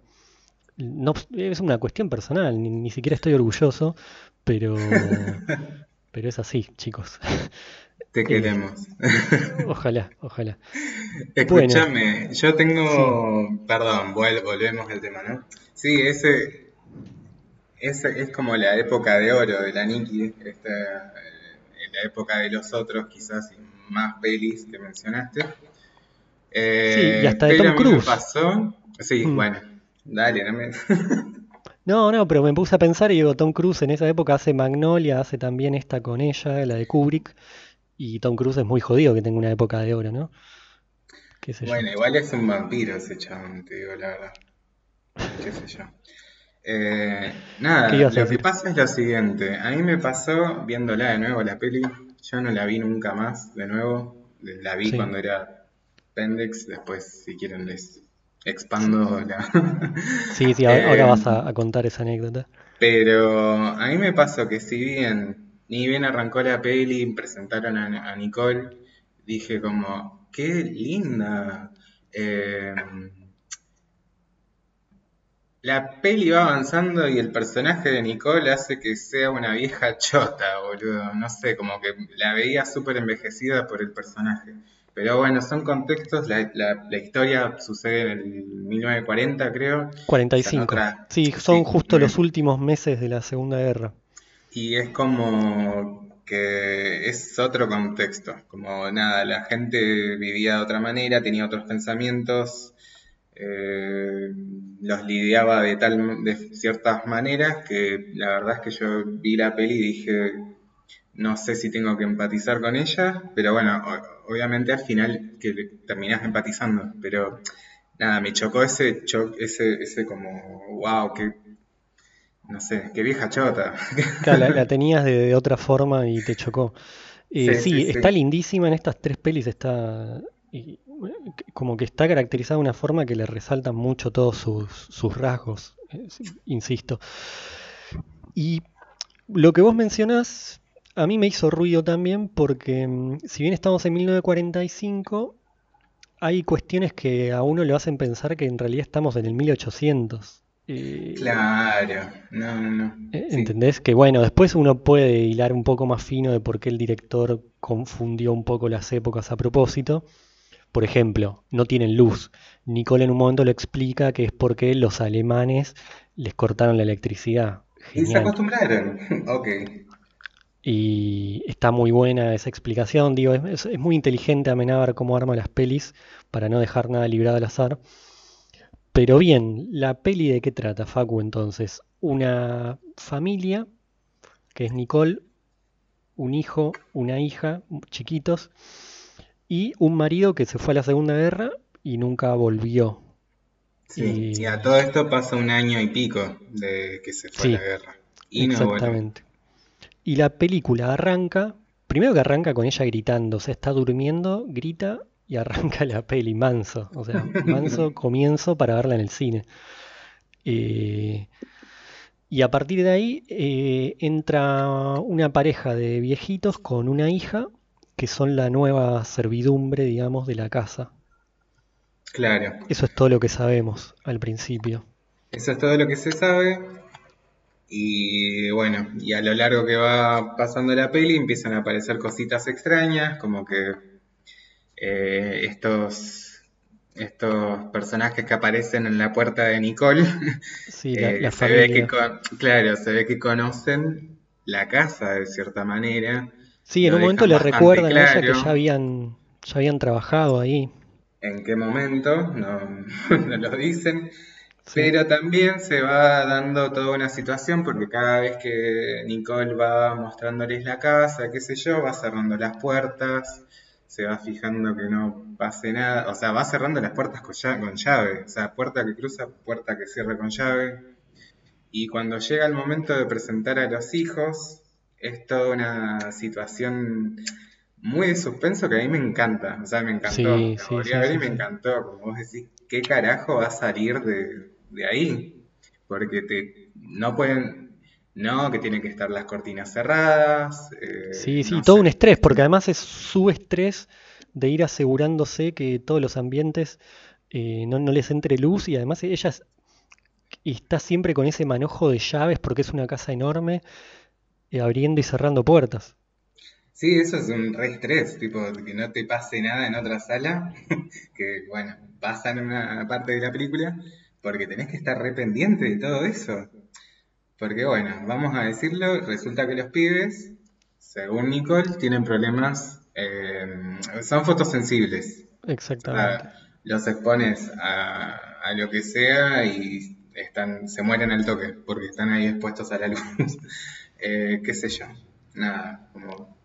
No, es una cuestión personal, ni, ni siquiera estoy orgulloso, pero, <laughs> pero es así, chicos. Te queremos. Ojalá, ojalá. Escúchame, yo tengo, perdón, volvemos al tema, ¿no? Sí, ese, ese es como la época de oro de la Nikki, esta, eh, la época de los otros, quizás y más pelis que mencionaste. Eh, sí, y hasta de Tom Cruise. pasó, sí, mm. bueno, dale, no me... <laughs> No, no, pero me puse a pensar y digo, Tom Cruise en esa época hace Magnolia, hace también esta con ella, la de Kubrick, y Tom Cruise es muy jodido que tenga una época de oro, ¿no? bueno, igual es un vampiro ese chabón, te digo la verdad. Qué sé yo. Eh, nada, lo que pasa es lo siguiente. A mí me pasó viéndola de nuevo la peli. Yo no la vi nunca más de nuevo. La vi cuando era Pendex. Después, si quieren, les expando la. <laughs> sí, sí, ahora, eh, vas a, contar esa anécdota. Pero a mí me pasó que, si bien ni bien arrancó la peli, presentaron a, Nicole, dije como, qué linda. Eh, la peli va avanzando y el personaje de Nicole hace que sea una vieja chota, boludo. No sé, como que la veía súper envejecida por el personaje. Pero bueno, son contextos. La, historia sucede en el 1940, creo. 45. Sí, son justo los últimos meses de la Segunda Guerra. Y es como que es otro contexto. Como nada, la gente vivía de otra manera, tenía otros pensamientos eh, los lidiaba de tal de ciertas maneras que la verdad es que yo vi la peli y dije no sé si tengo que empatizar con ella, pero bueno, obviamente al final que terminás empatizando, pero nada, me chocó ese ese, ese como wow, que no sé, qué vieja chota. <laughs> la, tenías de, otra forma y te chocó. Eh, sí, está lindísima en estas tres pelis, está como que está caracterizada de una forma que le resaltan mucho todos sus, rasgos, insisto. Y lo que vos mencionás a mí me hizo ruido también porque mm, si bien estamos en 1945, hay cuestiones que a uno le hacen pensar que en realidad estamos en el 1800. Eh, claro, no, no. Eh, ¿Entendés? Que bueno, después uno puede hilar un poco más fino de por qué el director confundió un poco las épocas a propósito. Por ejemplo, no tienen luz. Nicole en un momento lo explica que es porque los alemanes les cortaron la electricidad. Y se acostumbraron. <laughs> ok. Y está muy buena esa explicación. Digo, es, muy inteligente Amenábar cómo arma las pelis para no dejar nada librado al azar. Pero bien, ¿la peli de qué trata, Facu? Entonces, una familia, que es Nicole, un hijo, una hija, chiquitos, y un marido que se fue a la Segunda Guerra y nunca volvió. Sí, y, a todo esto pasa un año y pico de que se fue a la guerra. Y exactamente. Y la película arranca, primero que arranca con ella gritando, o sea, está durmiendo, grita y <laughs> arranca la peli, manso, o sea, manso <laughs> comienzo para verla en el cine. Eh, y a partir de ahí eh, entra una pareja de viejitos con una hija que son la nueva servidumbre, digamos, de la casa. Claro. Eso es todo lo que sabemos al principio. Eso es todo lo que se sabe. Y bueno, y a lo largo que va pasando la peli empiezan a aparecer cositas extrañas, como que eh, estos, estos personajes que aparecen en la puerta de Nicole, <laughs> sí, la, eh, se ve que claro, se ve que conocen la casa de cierta manera Sí, en un momento le recuerdan a ella que ya habían, ya habían trabajado ahí. ¿En qué momento? No, <laughs> no lo dicen. Pero también se va dando toda una situación porque cada vez que Nicole va mostrándoles la casa, qué sé yo, va cerrando las puertas, se va fijando que no pase nada, o sea, va cerrando las puertas con llave, con llave, o sea, puerta que cruza, puerta que cierra con llave. Y cuando llega el momento de presentar a los hijos, es toda una situación muy de suspenso que a mí me encanta. O sea, me encantó. Sí, sí, ver y me encantó. Como vos decís, ¿qué carajo va a salir de, ahí? porque te no pueden, no, que tienen que estar las cortinas cerradas. eh, Sí, sí, no todo sé. un estrés, porque además es su estrés de ir asegurándose que todos los ambientes eh, no, no les entre luz y además ella es- está siempre con ese manojo de llaves porque es una casa enorme, eh, abriendo y cerrando puertas. Sí, eso es un re estrés, tipo, que no te pase nada en otra sala, <laughs> que bueno, pasa en una parte de la película, porque tenés que estar re pendiente de todo eso. Porque bueno, vamos a decirlo, resulta que los pibes, según Nicole, tienen problemas, eh, son fotosensibles. Exactamente. Ah, los expones a, a lo que sea y están, se mueren al toque, porque están ahí expuestos a la luz. <laughs> Eh, qué sé yo, nada, como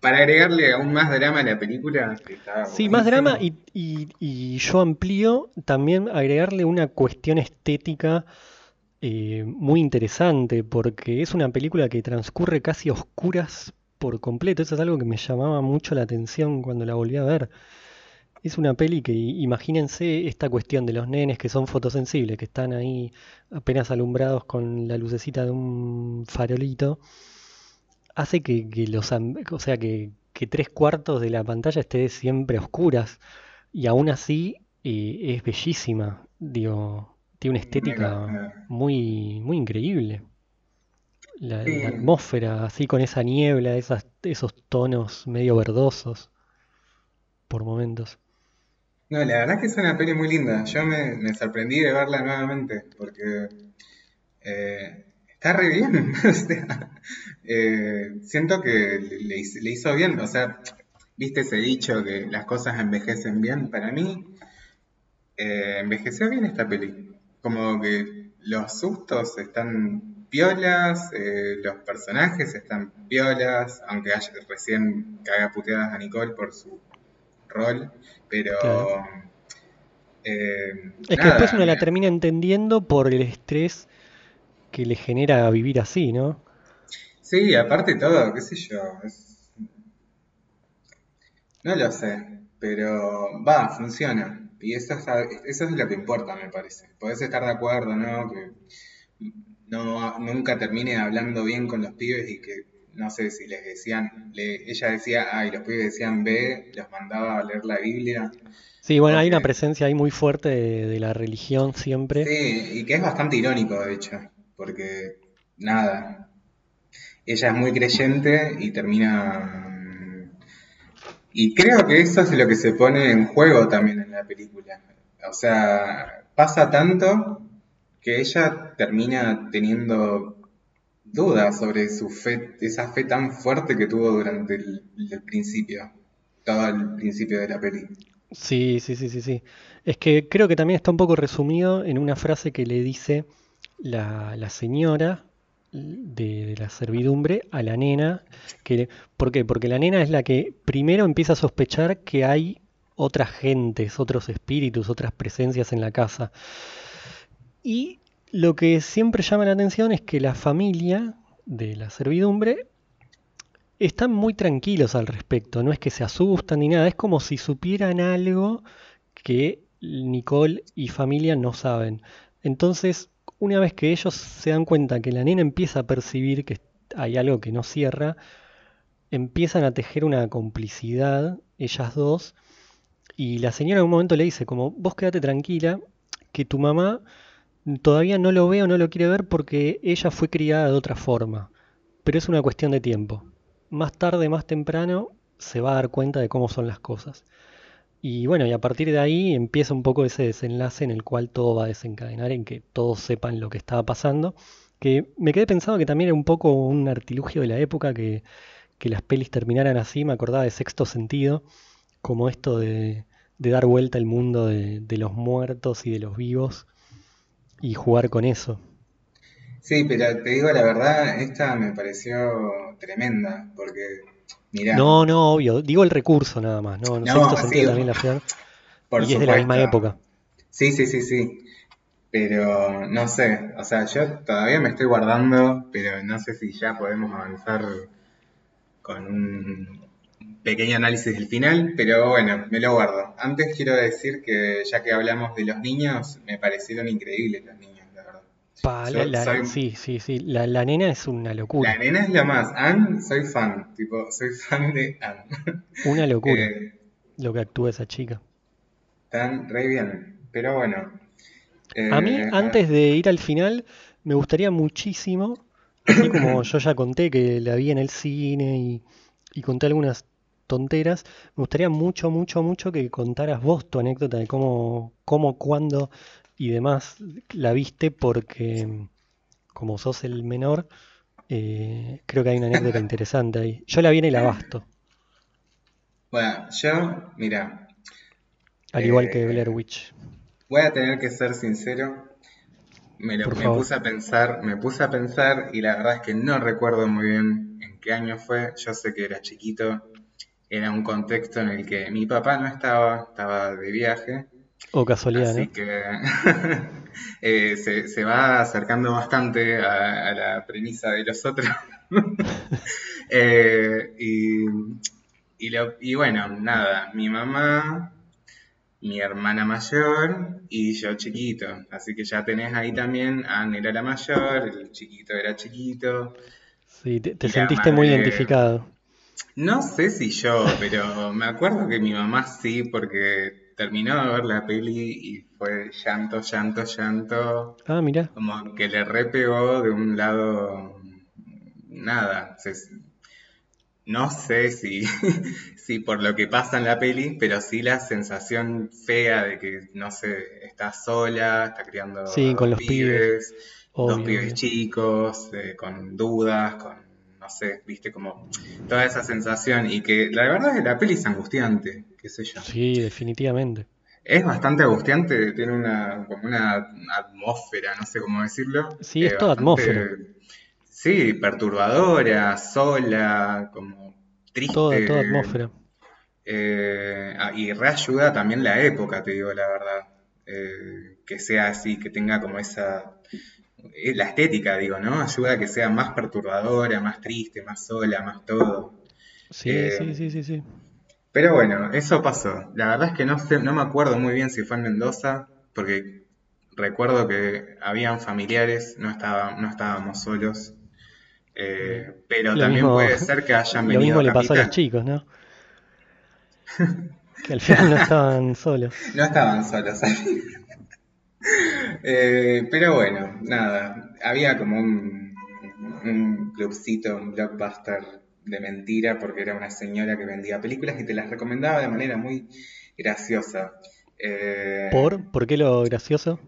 para agregarle aún más drama a la película, está Sí, más drama y, y- y yo amplío también agregarle una cuestión estética eh, muy interesante, porque es una película que transcurre casi a oscuras por completo. Eso es algo que me llamaba mucho la atención cuando la volví a ver. Es una peli que, imagínense esta cuestión de los nenes que son fotosensibles, que están ahí apenas alumbrados con la lucecita de un farolito, hace que, que los, o sea, que, que tres cuartos de la pantalla esté siempre a oscuras y aún así eh, es bellísima. Digo, tiene una estética Mega, muy, muy increíble. La, Sí. la atmósfera, así con esa niebla, esas, esos tonos medio verdosos por momentos. No, la verdad es que es una peli muy linda. Yo me, me sorprendí de verla nuevamente, porque eh, está re bien. <laughs> O sea, eh, siento que le, hizo bien. O sea, viste ese dicho que las cosas envejecen bien. Para mí, eh, envejeció bien esta peli. Como que los sustos están piolas, los personajes están piolas, aunque haya, recién caga puteadas a Nicole por su rol, pero Claro. eh, Es que después uno la me- termina entendiendo por el estrés que le genera vivir así, ¿no? Sí, aparte de todo, qué sé yo, es- no lo sé, pero va, funciona. Y eso es, eso es lo que importa, me parece. Podés estar de acuerdo, ¿no? Que no, nunca termine hablando bien con los pibes y que, no sé, si les decían, le- ella decía A y los pibes decían B, los mandaba a leer la Biblia. Sí, bueno, hay una presencia ahí muy fuerte de, de la religión siempre. Sí, y que es bastante irónico, de hecho, porque nada, ella es muy creyente y termina... Y creo que eso es lo que se pone en juego también en la película. O sea, pasa tanto que ella termina teniendo dudas sobre su fe, esa fe tan fuerte que tuvo durante el, principio, todo el principio de la peli. Sí, sí, sí, sí, sí. Es que creo que también está un poco resumido en una frase que le dice la, la señora de, de la servidumbre a la nena. Que, ¿por qué? Porque la nena es la que primero empieza a sospechar que hay otras gentes, otros espíritus, otras presencias en la casa. Y lo que siempre llama la atención es que la familia de la servidumbre están muy tranquilos al respecto, no es que se asustan ni nada, es como si supieran algo que Nicole y familia no saben. Entonces, una vez que ellos se dan cuenta que la nena empieza a percibir que hay algo que no cierra, empiezan a tejer una complicidad, ellas dos, y la señora en un momento le dice como, vos quédate tranquila, que tu mamá todavía no lo ve o no lo quiere ver porque ella fue criada de otra forma, pero es una cuestión de tiempo. Más tarde, más temprano, se va a dar cuenta de cómo son las cosas. Y bueno, y a partir de ahí empieza un poco ese desenlace en el cual todo va a desencadenar en que todos sepan lo que estaba pasando. Que me quedé pensando que también era un poco un artilugio de la época que, que las pelis terminaran así. Me acordaba de Sexto Sentido, como esto de, de dar vuelta al mundo de, de los muertos y de los vivos y jugar con eso. Sí, pero te digo la verdad, esta me pareció tremenda, porque, mirá, No, no, obvio. Digo el recurso nada más. No, no, No, sí, Sentido también la ver. por Y es de la misma época. Sí, sí, sí, sí. Pero no sé, o sea, yo todavía me estoy guardando, pero no sé si ya podemos avanzar con un pequeño análisis del final, pero bueno, me lo guardo. Antes quiero decir que ya que hablamos de los niños, me parecieron increíbles los niños, la verdad. Pa, Yo la- la- soy- Sí, sí, sí. La, la nena es una locura. La nena es la más. Anne, soy fan. Tipo, soy fan de Anne. <laughs> Una locura Eh, lo que actúa esa chica. están re bien. Pero bueno. A mí, eh, antes de ir al final, me gustaría muchísimo, así como <coughs> yo ya conté que la vi en el cine y, y conté algunas tonteras, me gustaría mucho, mucho, mucho que contaras vos tu anécdota de cómo, cómo, cuándo y demás la viste, porque como sos el menor, eh, creo que hay una anécdota interesante ahí. Yo la vi en el Abasto, Bueno, yo, mira, al igual que Eh, Blair Witch. voy a tener que ser sincero. Me, lo- me puse a pensar, me puse a pensar y la verdad es que no recuerdo muy bien en qué año fue. Yo sé que era chiquito. Era un contexto en el que mi papá no estaba, estaba de viaje. O casualidad, Así ¿no? que <laughs> eh, se, se va acercando bastante a, a la premisa de los otros. <laughs> Eh, y, y, lo- y bueno, nada, mi mamá, mi hermana mayor y yo chiquito. Así que ya tenés ahí también, Anne era la mayor, el chiquito era chiquito. Sí, te, sentiste muy identificado. No sé si yo, pero me acuerdo que mi mamá sí, porque terminó de ver la peli y fue llanto, llanto, llanto. Ah, mira. Como que le repegó de un lado, nada. se- no sé si, <laughs> si por lo que pasa en la peli, pero sí la sensación fea de que, no sé, está sola, está criando Sí, con los pibes. dos pibes chicos, eh, con dudas, con, no sé, viste, como toda esa sensación. Y que la verdad es que la peli es angustiante, qué sé yo. Sí, definitivamente. Es bastante angustiante, tiene una, como una atmósfera, no sé cómo decirlo. Sí, es eh, toda bastante- atmósfera. Sí, perturbadora, sola, como triste. Toda, toda atmósfera. Eh, ah, y reayuda también la época, te digo la verdad. Eh, que sea así, que tenga como esa... eh, La estética, digo, ¿no? Ayuda a que sea más perturbadora, más triste, más sola, más todo. Sí, Eh, sí, sí, sí, sí. Pero bueno, eso pasó. La verdad es que no sé, no me acuerdo muy bien si fue en Mendoza, porque recuerdo que habían familiares, no estaba, no estábamos solos. Eh, pero Lo también mismo- puede ser que hayan Lo venido mismo a le pasó a los chicos, ¿no? <laughs> Que al final no estaban solos. No estaban solos. Eh, pero bueno, nada, había como un, un clubcito, un blockbuster de mentira, porque era una señora que vendía películas y te las recomendaba de manera muy graciosa. Eh, ¿Por? ¿Por qué lo gracioso?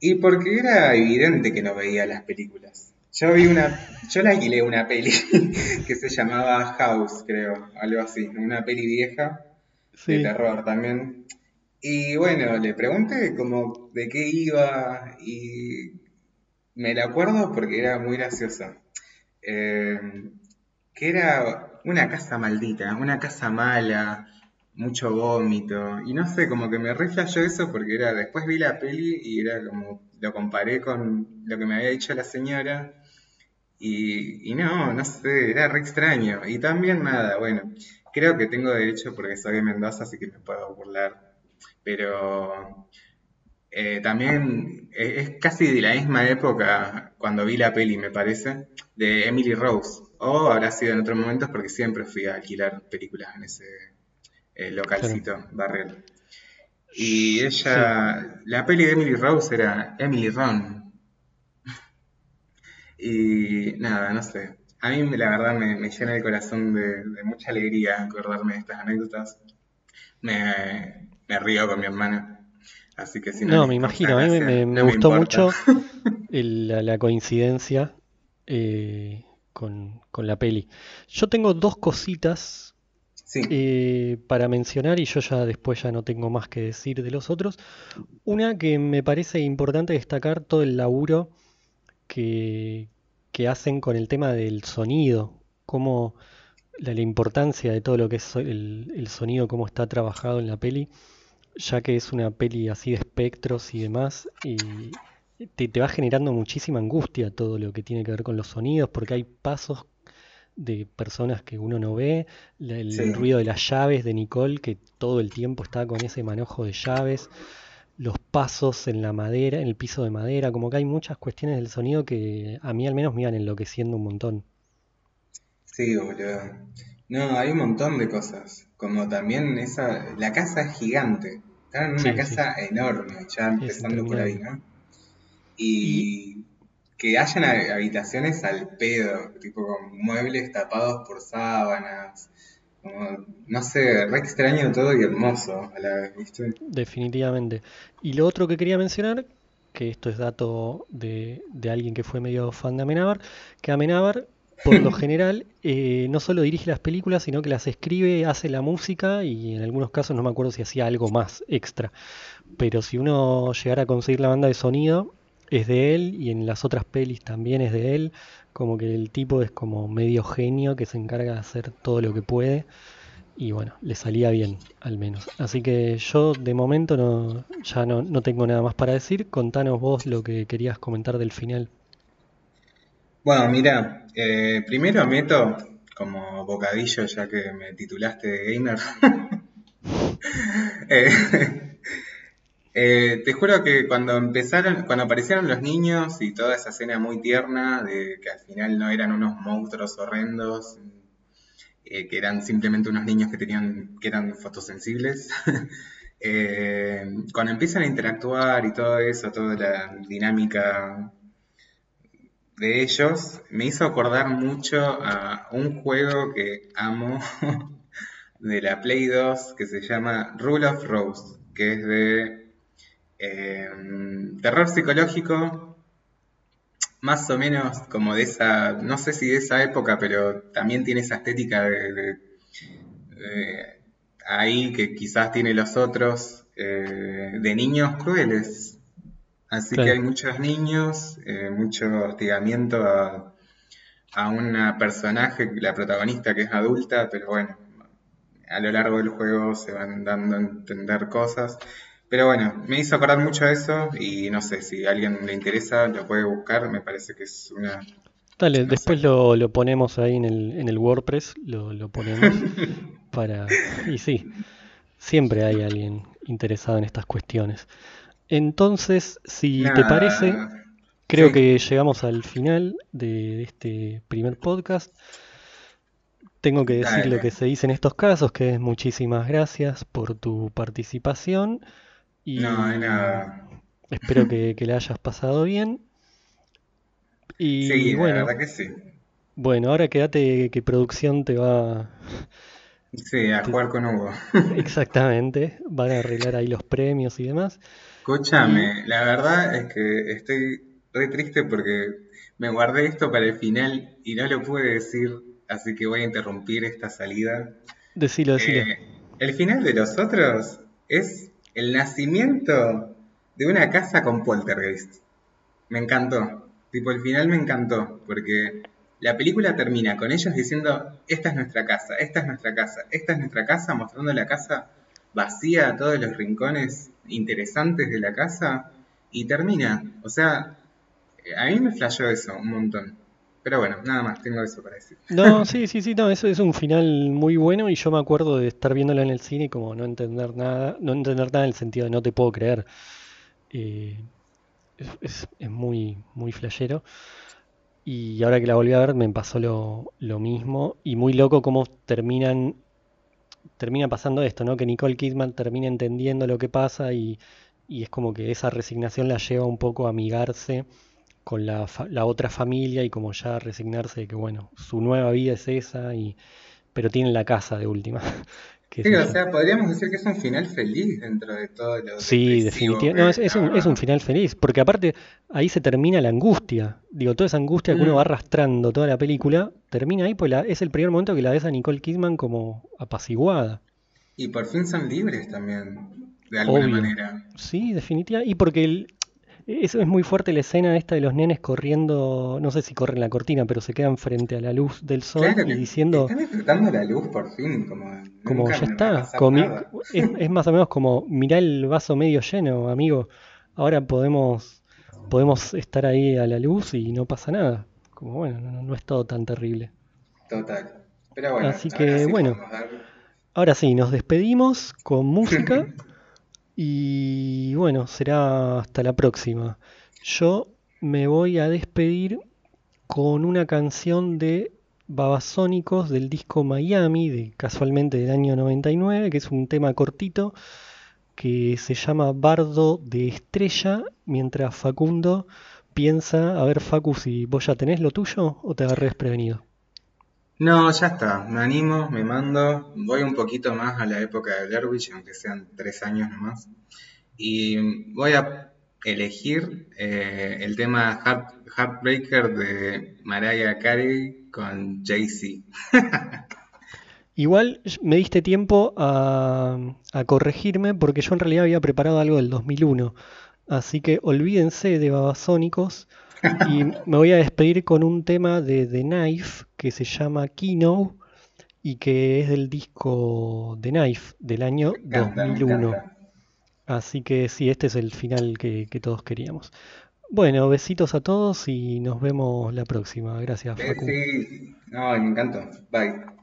Y porque era evidente que no veía las películas. Yo vi una, yo la alquilé una peli <laughs> que se llamaba House, creo, algo así, una peli vieja de terror también. Y bueno, le pregunté como de qué iba y me la acuerdo porque era muy graciosa. Eh, que era una casa maldita, una casa mala, mucho vómito. Y no sé, como que me re flashó eso porque era, después vi la peli y era como, lo comparé con lo que me había dicho la señora. Y, y no, no sé, era re extraño. Y también nada, bueno, creo que tengo derecho porque soy de Mendoza, así que me puedo burlar. Pero eh, también es casi de la misma época cuando vi la peli, me parece, de Emily Rose. O habrá sido en otros momentos porque siempre fui a alquilar películas en ese eh, localcito, barrio. Y ella, la peli de Emily Rose era Emily Ron. <laughs> Y nada, no sé. A mí la verdad me, me llena el corazón de, de mucha alegría acordarme de estas anécdotas. Me, me río con mi hermana. Así que si no, me imagino, a mí me, gracia, me- me no me gustó mucho <laughs> el- la, la coincidencia eh, con, con la peli. Yo tengo dos cositas Sí, eh, para mencionar y yo ya después ya no tengo más que decir de los otros. Una que me parece importante destacar todo el laburo que, que hacen con el tema del sonido, cómo la, la importancia de todo lo que es el, el sonido, cómo está trabajado en la peli, ya que es una peli así de espectros y demás, y te, te va generando muchísima angustia todo lo que tiene que ver con los sonidos, porque hay pasos de personas que uno no ve, el, Sí. ruido de las llaves de Nicole, que todo el tiempo está con ese manojo de llaves. los pasos en la madera, en el piso de madera, como que hay muchas cuestiones del sonido que a mí al menos me iban enloqueciendo un montón. Sí, boludo. No, hay un montón de cosas. Como también esa. La casa es gigante. Están en una Sí, sí. casa enorme, ya empezando por ahí. ¿no? Y que hayan ha- habitaciones al pedo, tipo con muebles tapados por sábanas. Como, no sé, re extraño todo y hermoso a la vez, ¿viste? Definitivamente. Y lo otro que quería mencionar, que esto es dato de, de alguien que fue medio fan de Amenábar, que Amenábar, por lo <laughs> general, eh, no solo dirige las películas, sino que las escribe, hace la música y en algunos casos no me acuerdo si hacía algo más extra. Pero si uno llegara a conseguir la banda de sonido, es de él y en las otras pelis también es de él. Como que el tipo es como medio genio que se encarga de hacer todo lo que puede. Y bueno, le salía bien, al menos. Así que yo de momento no, ya no, no tengo nada más para decir. Contanos vos lo que querías comentar del final. Bueno, mira, eh, primero meto como bocadillo, ya que me titulaste de gamer. <laughs> Eh, eh, te juro que cuando empezaron, cuando aparecieron los niños y toda esa escena muy tierna de que al final no eran unos monstruos horrendos, eh, que eran simplemente unos niños que tenían, que eran fotosensibles. <laughs> cuando empiezan a interactuar y todo eso, toda la dinámica de ellos me hizo acordar mucho a un juego que amo <laughs> de la Play 2 que se llama Rule of Rose, que es de eh, terror psicológico, más o menos como de esa, no sé si de esa época, pero también tiene esa estética de ahí que quizás tiene los otros, eh, de niños crueles. Así que hay muchos niños, eh, mucho hostigamiento a, a una personaje, la protagonista que es adulta, pero bueno, a lo largo del juego se van dando a entender cosas. Pero bueno, me hizo acordar mucho a eso y no sé, si a alguien le interesa lo puede buscar, me parece que es una... Dale, No después lo, lo ponemos ahí en el, en el WordPress, lo, lo ponemos <laughs> para... Y sí, siempre hay alguien interesado en estas cuestiones. Entonces, si te parece, creo sí. que llegamos al final de, este primer podcast. Tengo que decir lo que se dice en estos casos, que es muchísimas gracias por tu participación y No, de nada. espero que, <laughs> que la hayas pasado bien. Y Sí, la bueno, verdad que sí. bueno, ahora quédate que producción te va Sí, a te- jugar con Hugo. exactamente, van a arreglar ahí los premios y demás. Escúchame, la verdad es que estoy re triste porque me guardé esto para el final y no lo pude decir, así que voy a interrumpir esta salida. decilo, decilo. Eh, el final de los otros es el nacimiento de una casa con poltergeist. Me encantó. Tipo, el final me encantó porque la película termina con ellos diciendo, esta es nuestra casa, esta es nuestra casa, esta es nuestra casa, mostrando la casa vacía, todos los rincones interesantes de la casa y termina. O sea, eh, a mí me flashó eso un montón. Pero bueno, nada más, tengo eso para decir. No, <laughs> sí, sí, sí, no, eso es un final muy bueno y yo me acuerdo de estar viéndola en el cine y como no entender nada, no entender nada en el sentido de no te puedo creer. Eh, es, es- es muy, muy flashero. Y ahora que la volví a ver me pasó lo, lo mismo y muy loco cómo terminan, termina pasando esto, ¿no? Que Nicole Kidman termina entendiendo lo que pasa y, y es como que esa resignación la lleva un poco a amigarse con la, la otra familia y como ya resignarse de que bueno, su nueva vida es esa y pero tienen la casa de última, <laughs> o sea, podríamos decir que es un final feliz dentro de todo lo Sí, definitivamente. No, es, es un, es un final feliz, porque aparte ahí se termina la angustia. Digo, toda esa angustia que uno va Mm. arrastrando toda la película, termina ahí, pues la- es el primer momento que la ves a Nicole Kidman como apaciguada. Y por fin son libres también, de alguna Obvio. manera. Sí, definitivamente. Y porque el- eso es muy fuerte la escena esta de los nenes corriendo, no sé si corren la cortina, pero se quedan frente a la luz del sol Claro y diciendo están disfrutando la luz por fin, como como ya está, comi- <laughs> es, es más o menos como mirá el vaso medio lleno, amigo. Ahora podemos podemos estar ahí a la luz y no pasa nada. Como bueno, no, no es todo tan terrible. Total. Pero bueno, Así que sí bueno, dar- ahora sí, nos despedimos con música <laughs> Y bueno, será hasta la próxima. Yo me voy a despedir con una canción de Babasónicos del disco Miami, de, casualmente del año 99, que es un tema cortito que se llama Bardo de Estrella, mientras Facundo piensa, a ver Facu, si vos ya tenés lo tuyo o te agarré desprevenido. No, ya está. Me animo, me mando. Voy un poquito más a la época de Blair aunque sean tres años nomás. Y voy a elegir eh, el tema Heartbreaker de Mariah Carey con Jay-Z. Igual me diste tiempo a, a, corregirme porque yo en realidad había preparado algo del 2001. Así que olvídense de Babasónicos. Y me voy a despedir con un tema de The Knife que se llama Kino y que es del disco The Knife del año encanta, 2001. Así que sí, este es el final que, que, todos queríamos. Bueno, besitos a todos y nos vemos la próxima. Gracias, eh, Facu. Sí, no, me encantó. Bye.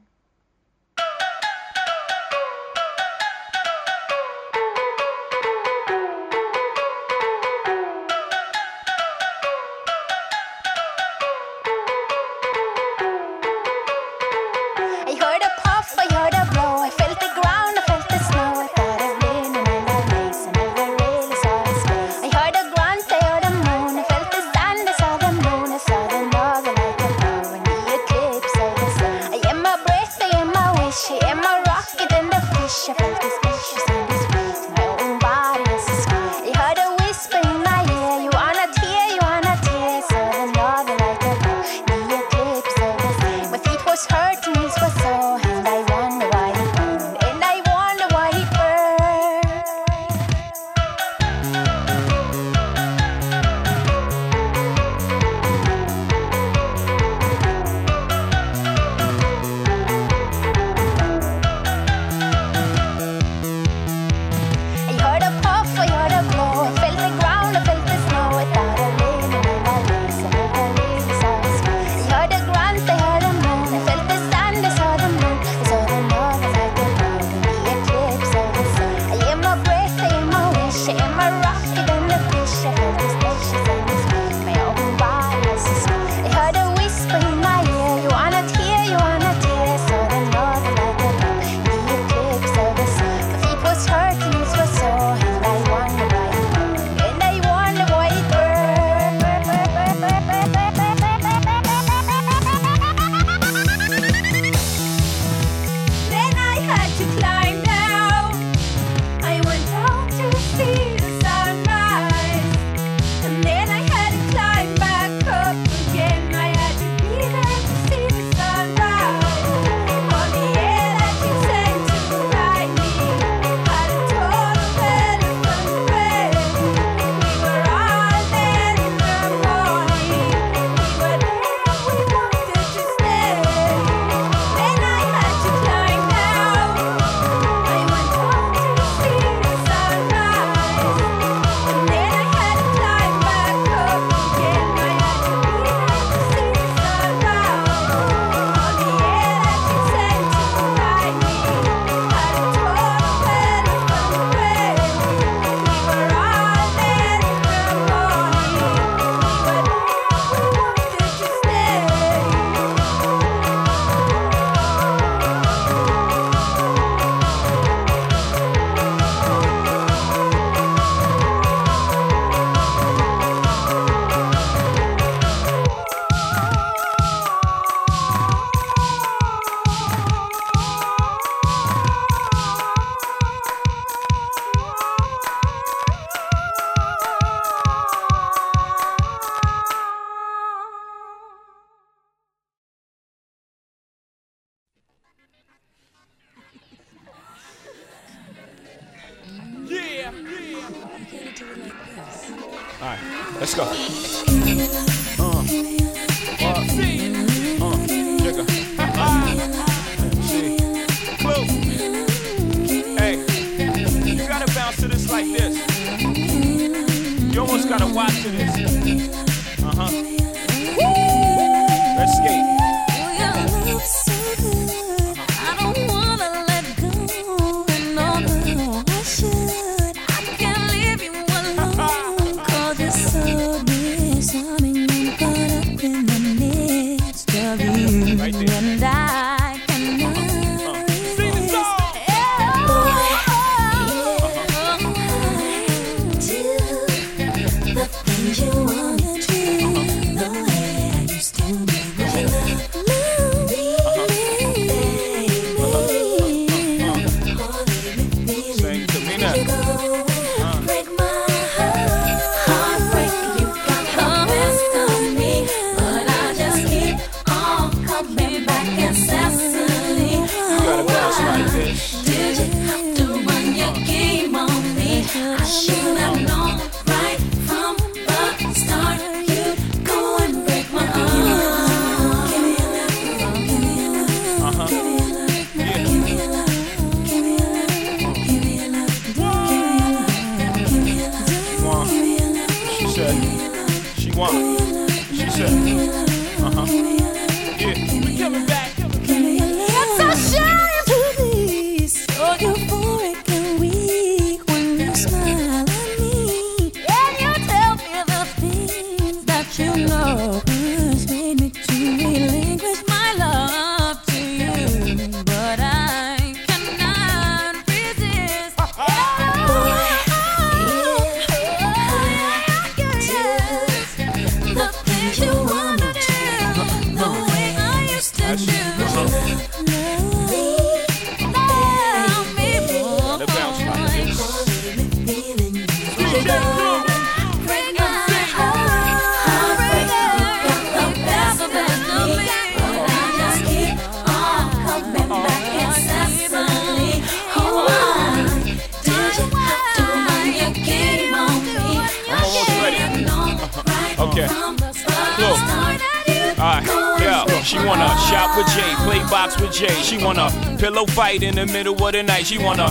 She wanna shop with Jay, play box with Jay. She wanna pillow fight in the middle of the night. She wanna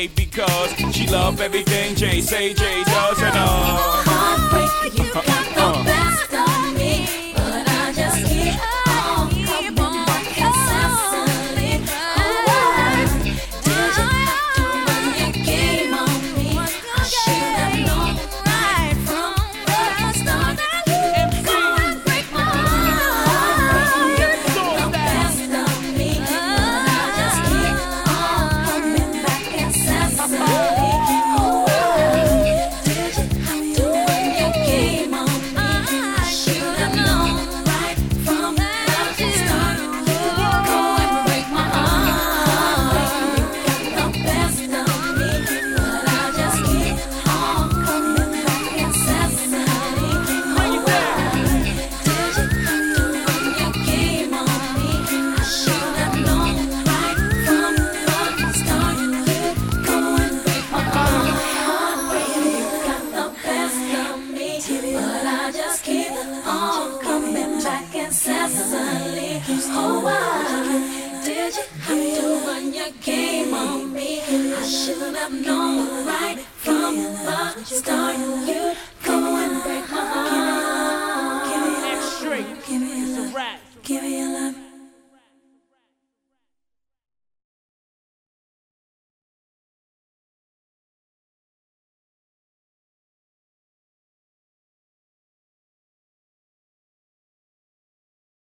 because she love everything Jay say Jay does and uh. Heartbreak, you